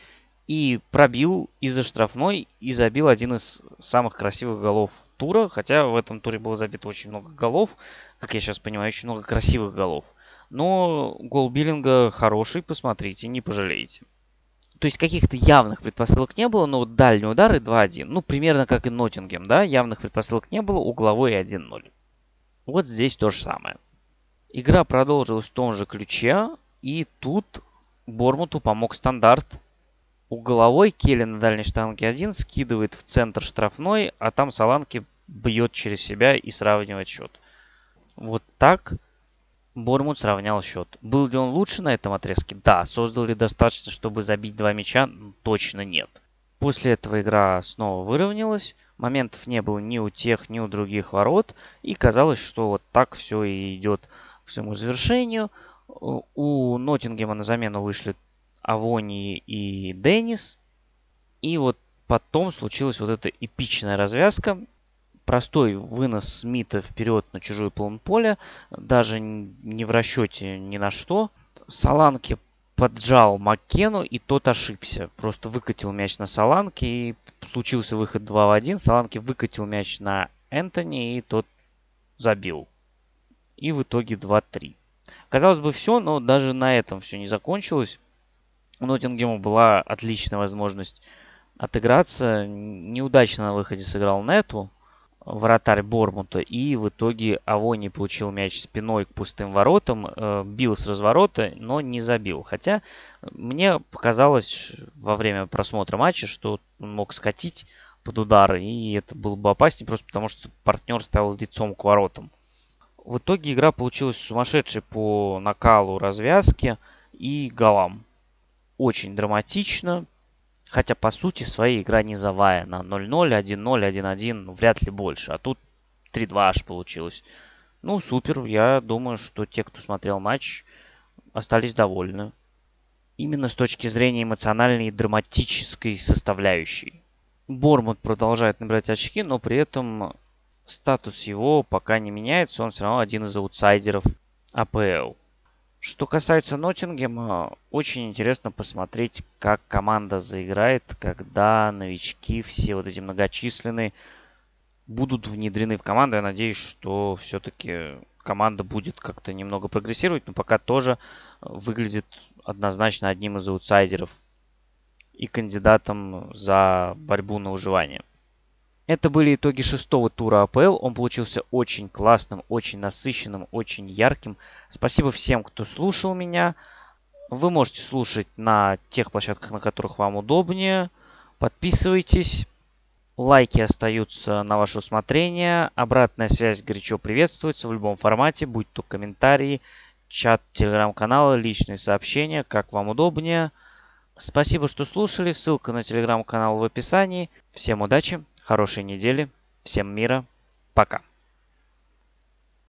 и пробил из-за штрафной и забил один из самых красивых голов тура, хотя в этом туре было забито очень много голов, как я сейчас понимаю, очень много красивых голов. Но гол Биллинга хороший, посмотрите, не пожалеете. То есть каких-то явных предпосылок не было, но вот дальние удары 2-1. Ну, примерно как и Ноттингем, да, явных предпосылок не было, угловой 1-0. Вот здесь то же самое. Игра продолжилась в том же ключе, и тут Бормуту помог стандарт. Угловой Келли на дальней штанге 1 скидывает в центр штрафной, а там Саланки бьет через себя и сравнивает счет. Вот так Бормут сравнял счет. Был ли он лучше на этом отрезке? Да. Создал ли достаточно, чтобы забить два мяча? Точно нет. После этого игра снова выровнялась. Моментов не было ни у тех, ни у других ворот. И казалось, что вот так все и идет к своему завершению. У Ноттингема на замену вышли Авони и Деннис. И вот потом случилась вот эта эпичная развязка простой вынос Смита вперед на половину поля, даже не в расчете ни на что. Саланки поджал Маккену, и тот ошибся. Просто выкатил мяч на Саланки, и случился выход 2 в 1. Саланки выкатил мяч на Энтони, и тот забил. И в итоге 2-3. Казалось бы, все, но даже на этом все не закончилось. У Ноттингема была отличная возможность отыграться. Неудачно на выходе сыграл Нету вратарь Бормута. И в итоге Авони получил мяч спиной к пустым воротам, э, бил с разворота, но не забил. Хотя мне показалось во время просмотра матча, что он мог скатить под удары, и это было бы опаснее, просто потому что партнер стоял лицом к воротам. В итоге игра получилась сумасшедшей по накалу развязки и голам. Очень драматично, Хотя, по сути, своей игра низовая. На 0-0, 1-0, 1-1, ну, вряд ли больше. А тут 3-2 аж получилось. Ну, супер. Я думаю, что те, кто смотрел матч, остались довольны. Именно с точки зрения эмоциональной и драматической составляющей. Бормут продолжает набирать очки, но при этом статус его пока не меняется. Он все равно один из аутсайдеров АПЛ. Что касается Ноттингема, очень интересно посмотреть, как команда заиграет, когда новички, все вот эти многочисленные, будут внедрены в команду. Я надеюсь, что все-таки команда будет как-то немного прогрессировать, но пока тоже выглядит однозначно одним из аутсайдеров и кандидатом за борьбу на выживание. Это были итоги шестого тура АПЛ. Он получился очень классным, очень насыщенным, очень ярким. Спасибо всем, кто слушал меня. Вы можете слушать на тех площадках, на которых вам удобнее. Подписывайтесь. Лайки остаются на ваше усмотрение. Обратная связь горячо приветствуется в любом формате, будь то комментарии, чат телеграм-канала, личные сообщения, как вам удобнее. Спасибо, что слушали. Ссылка на телеграм-канал в описании. Всем удачи! Хорошей недели. Всем мира. Пока.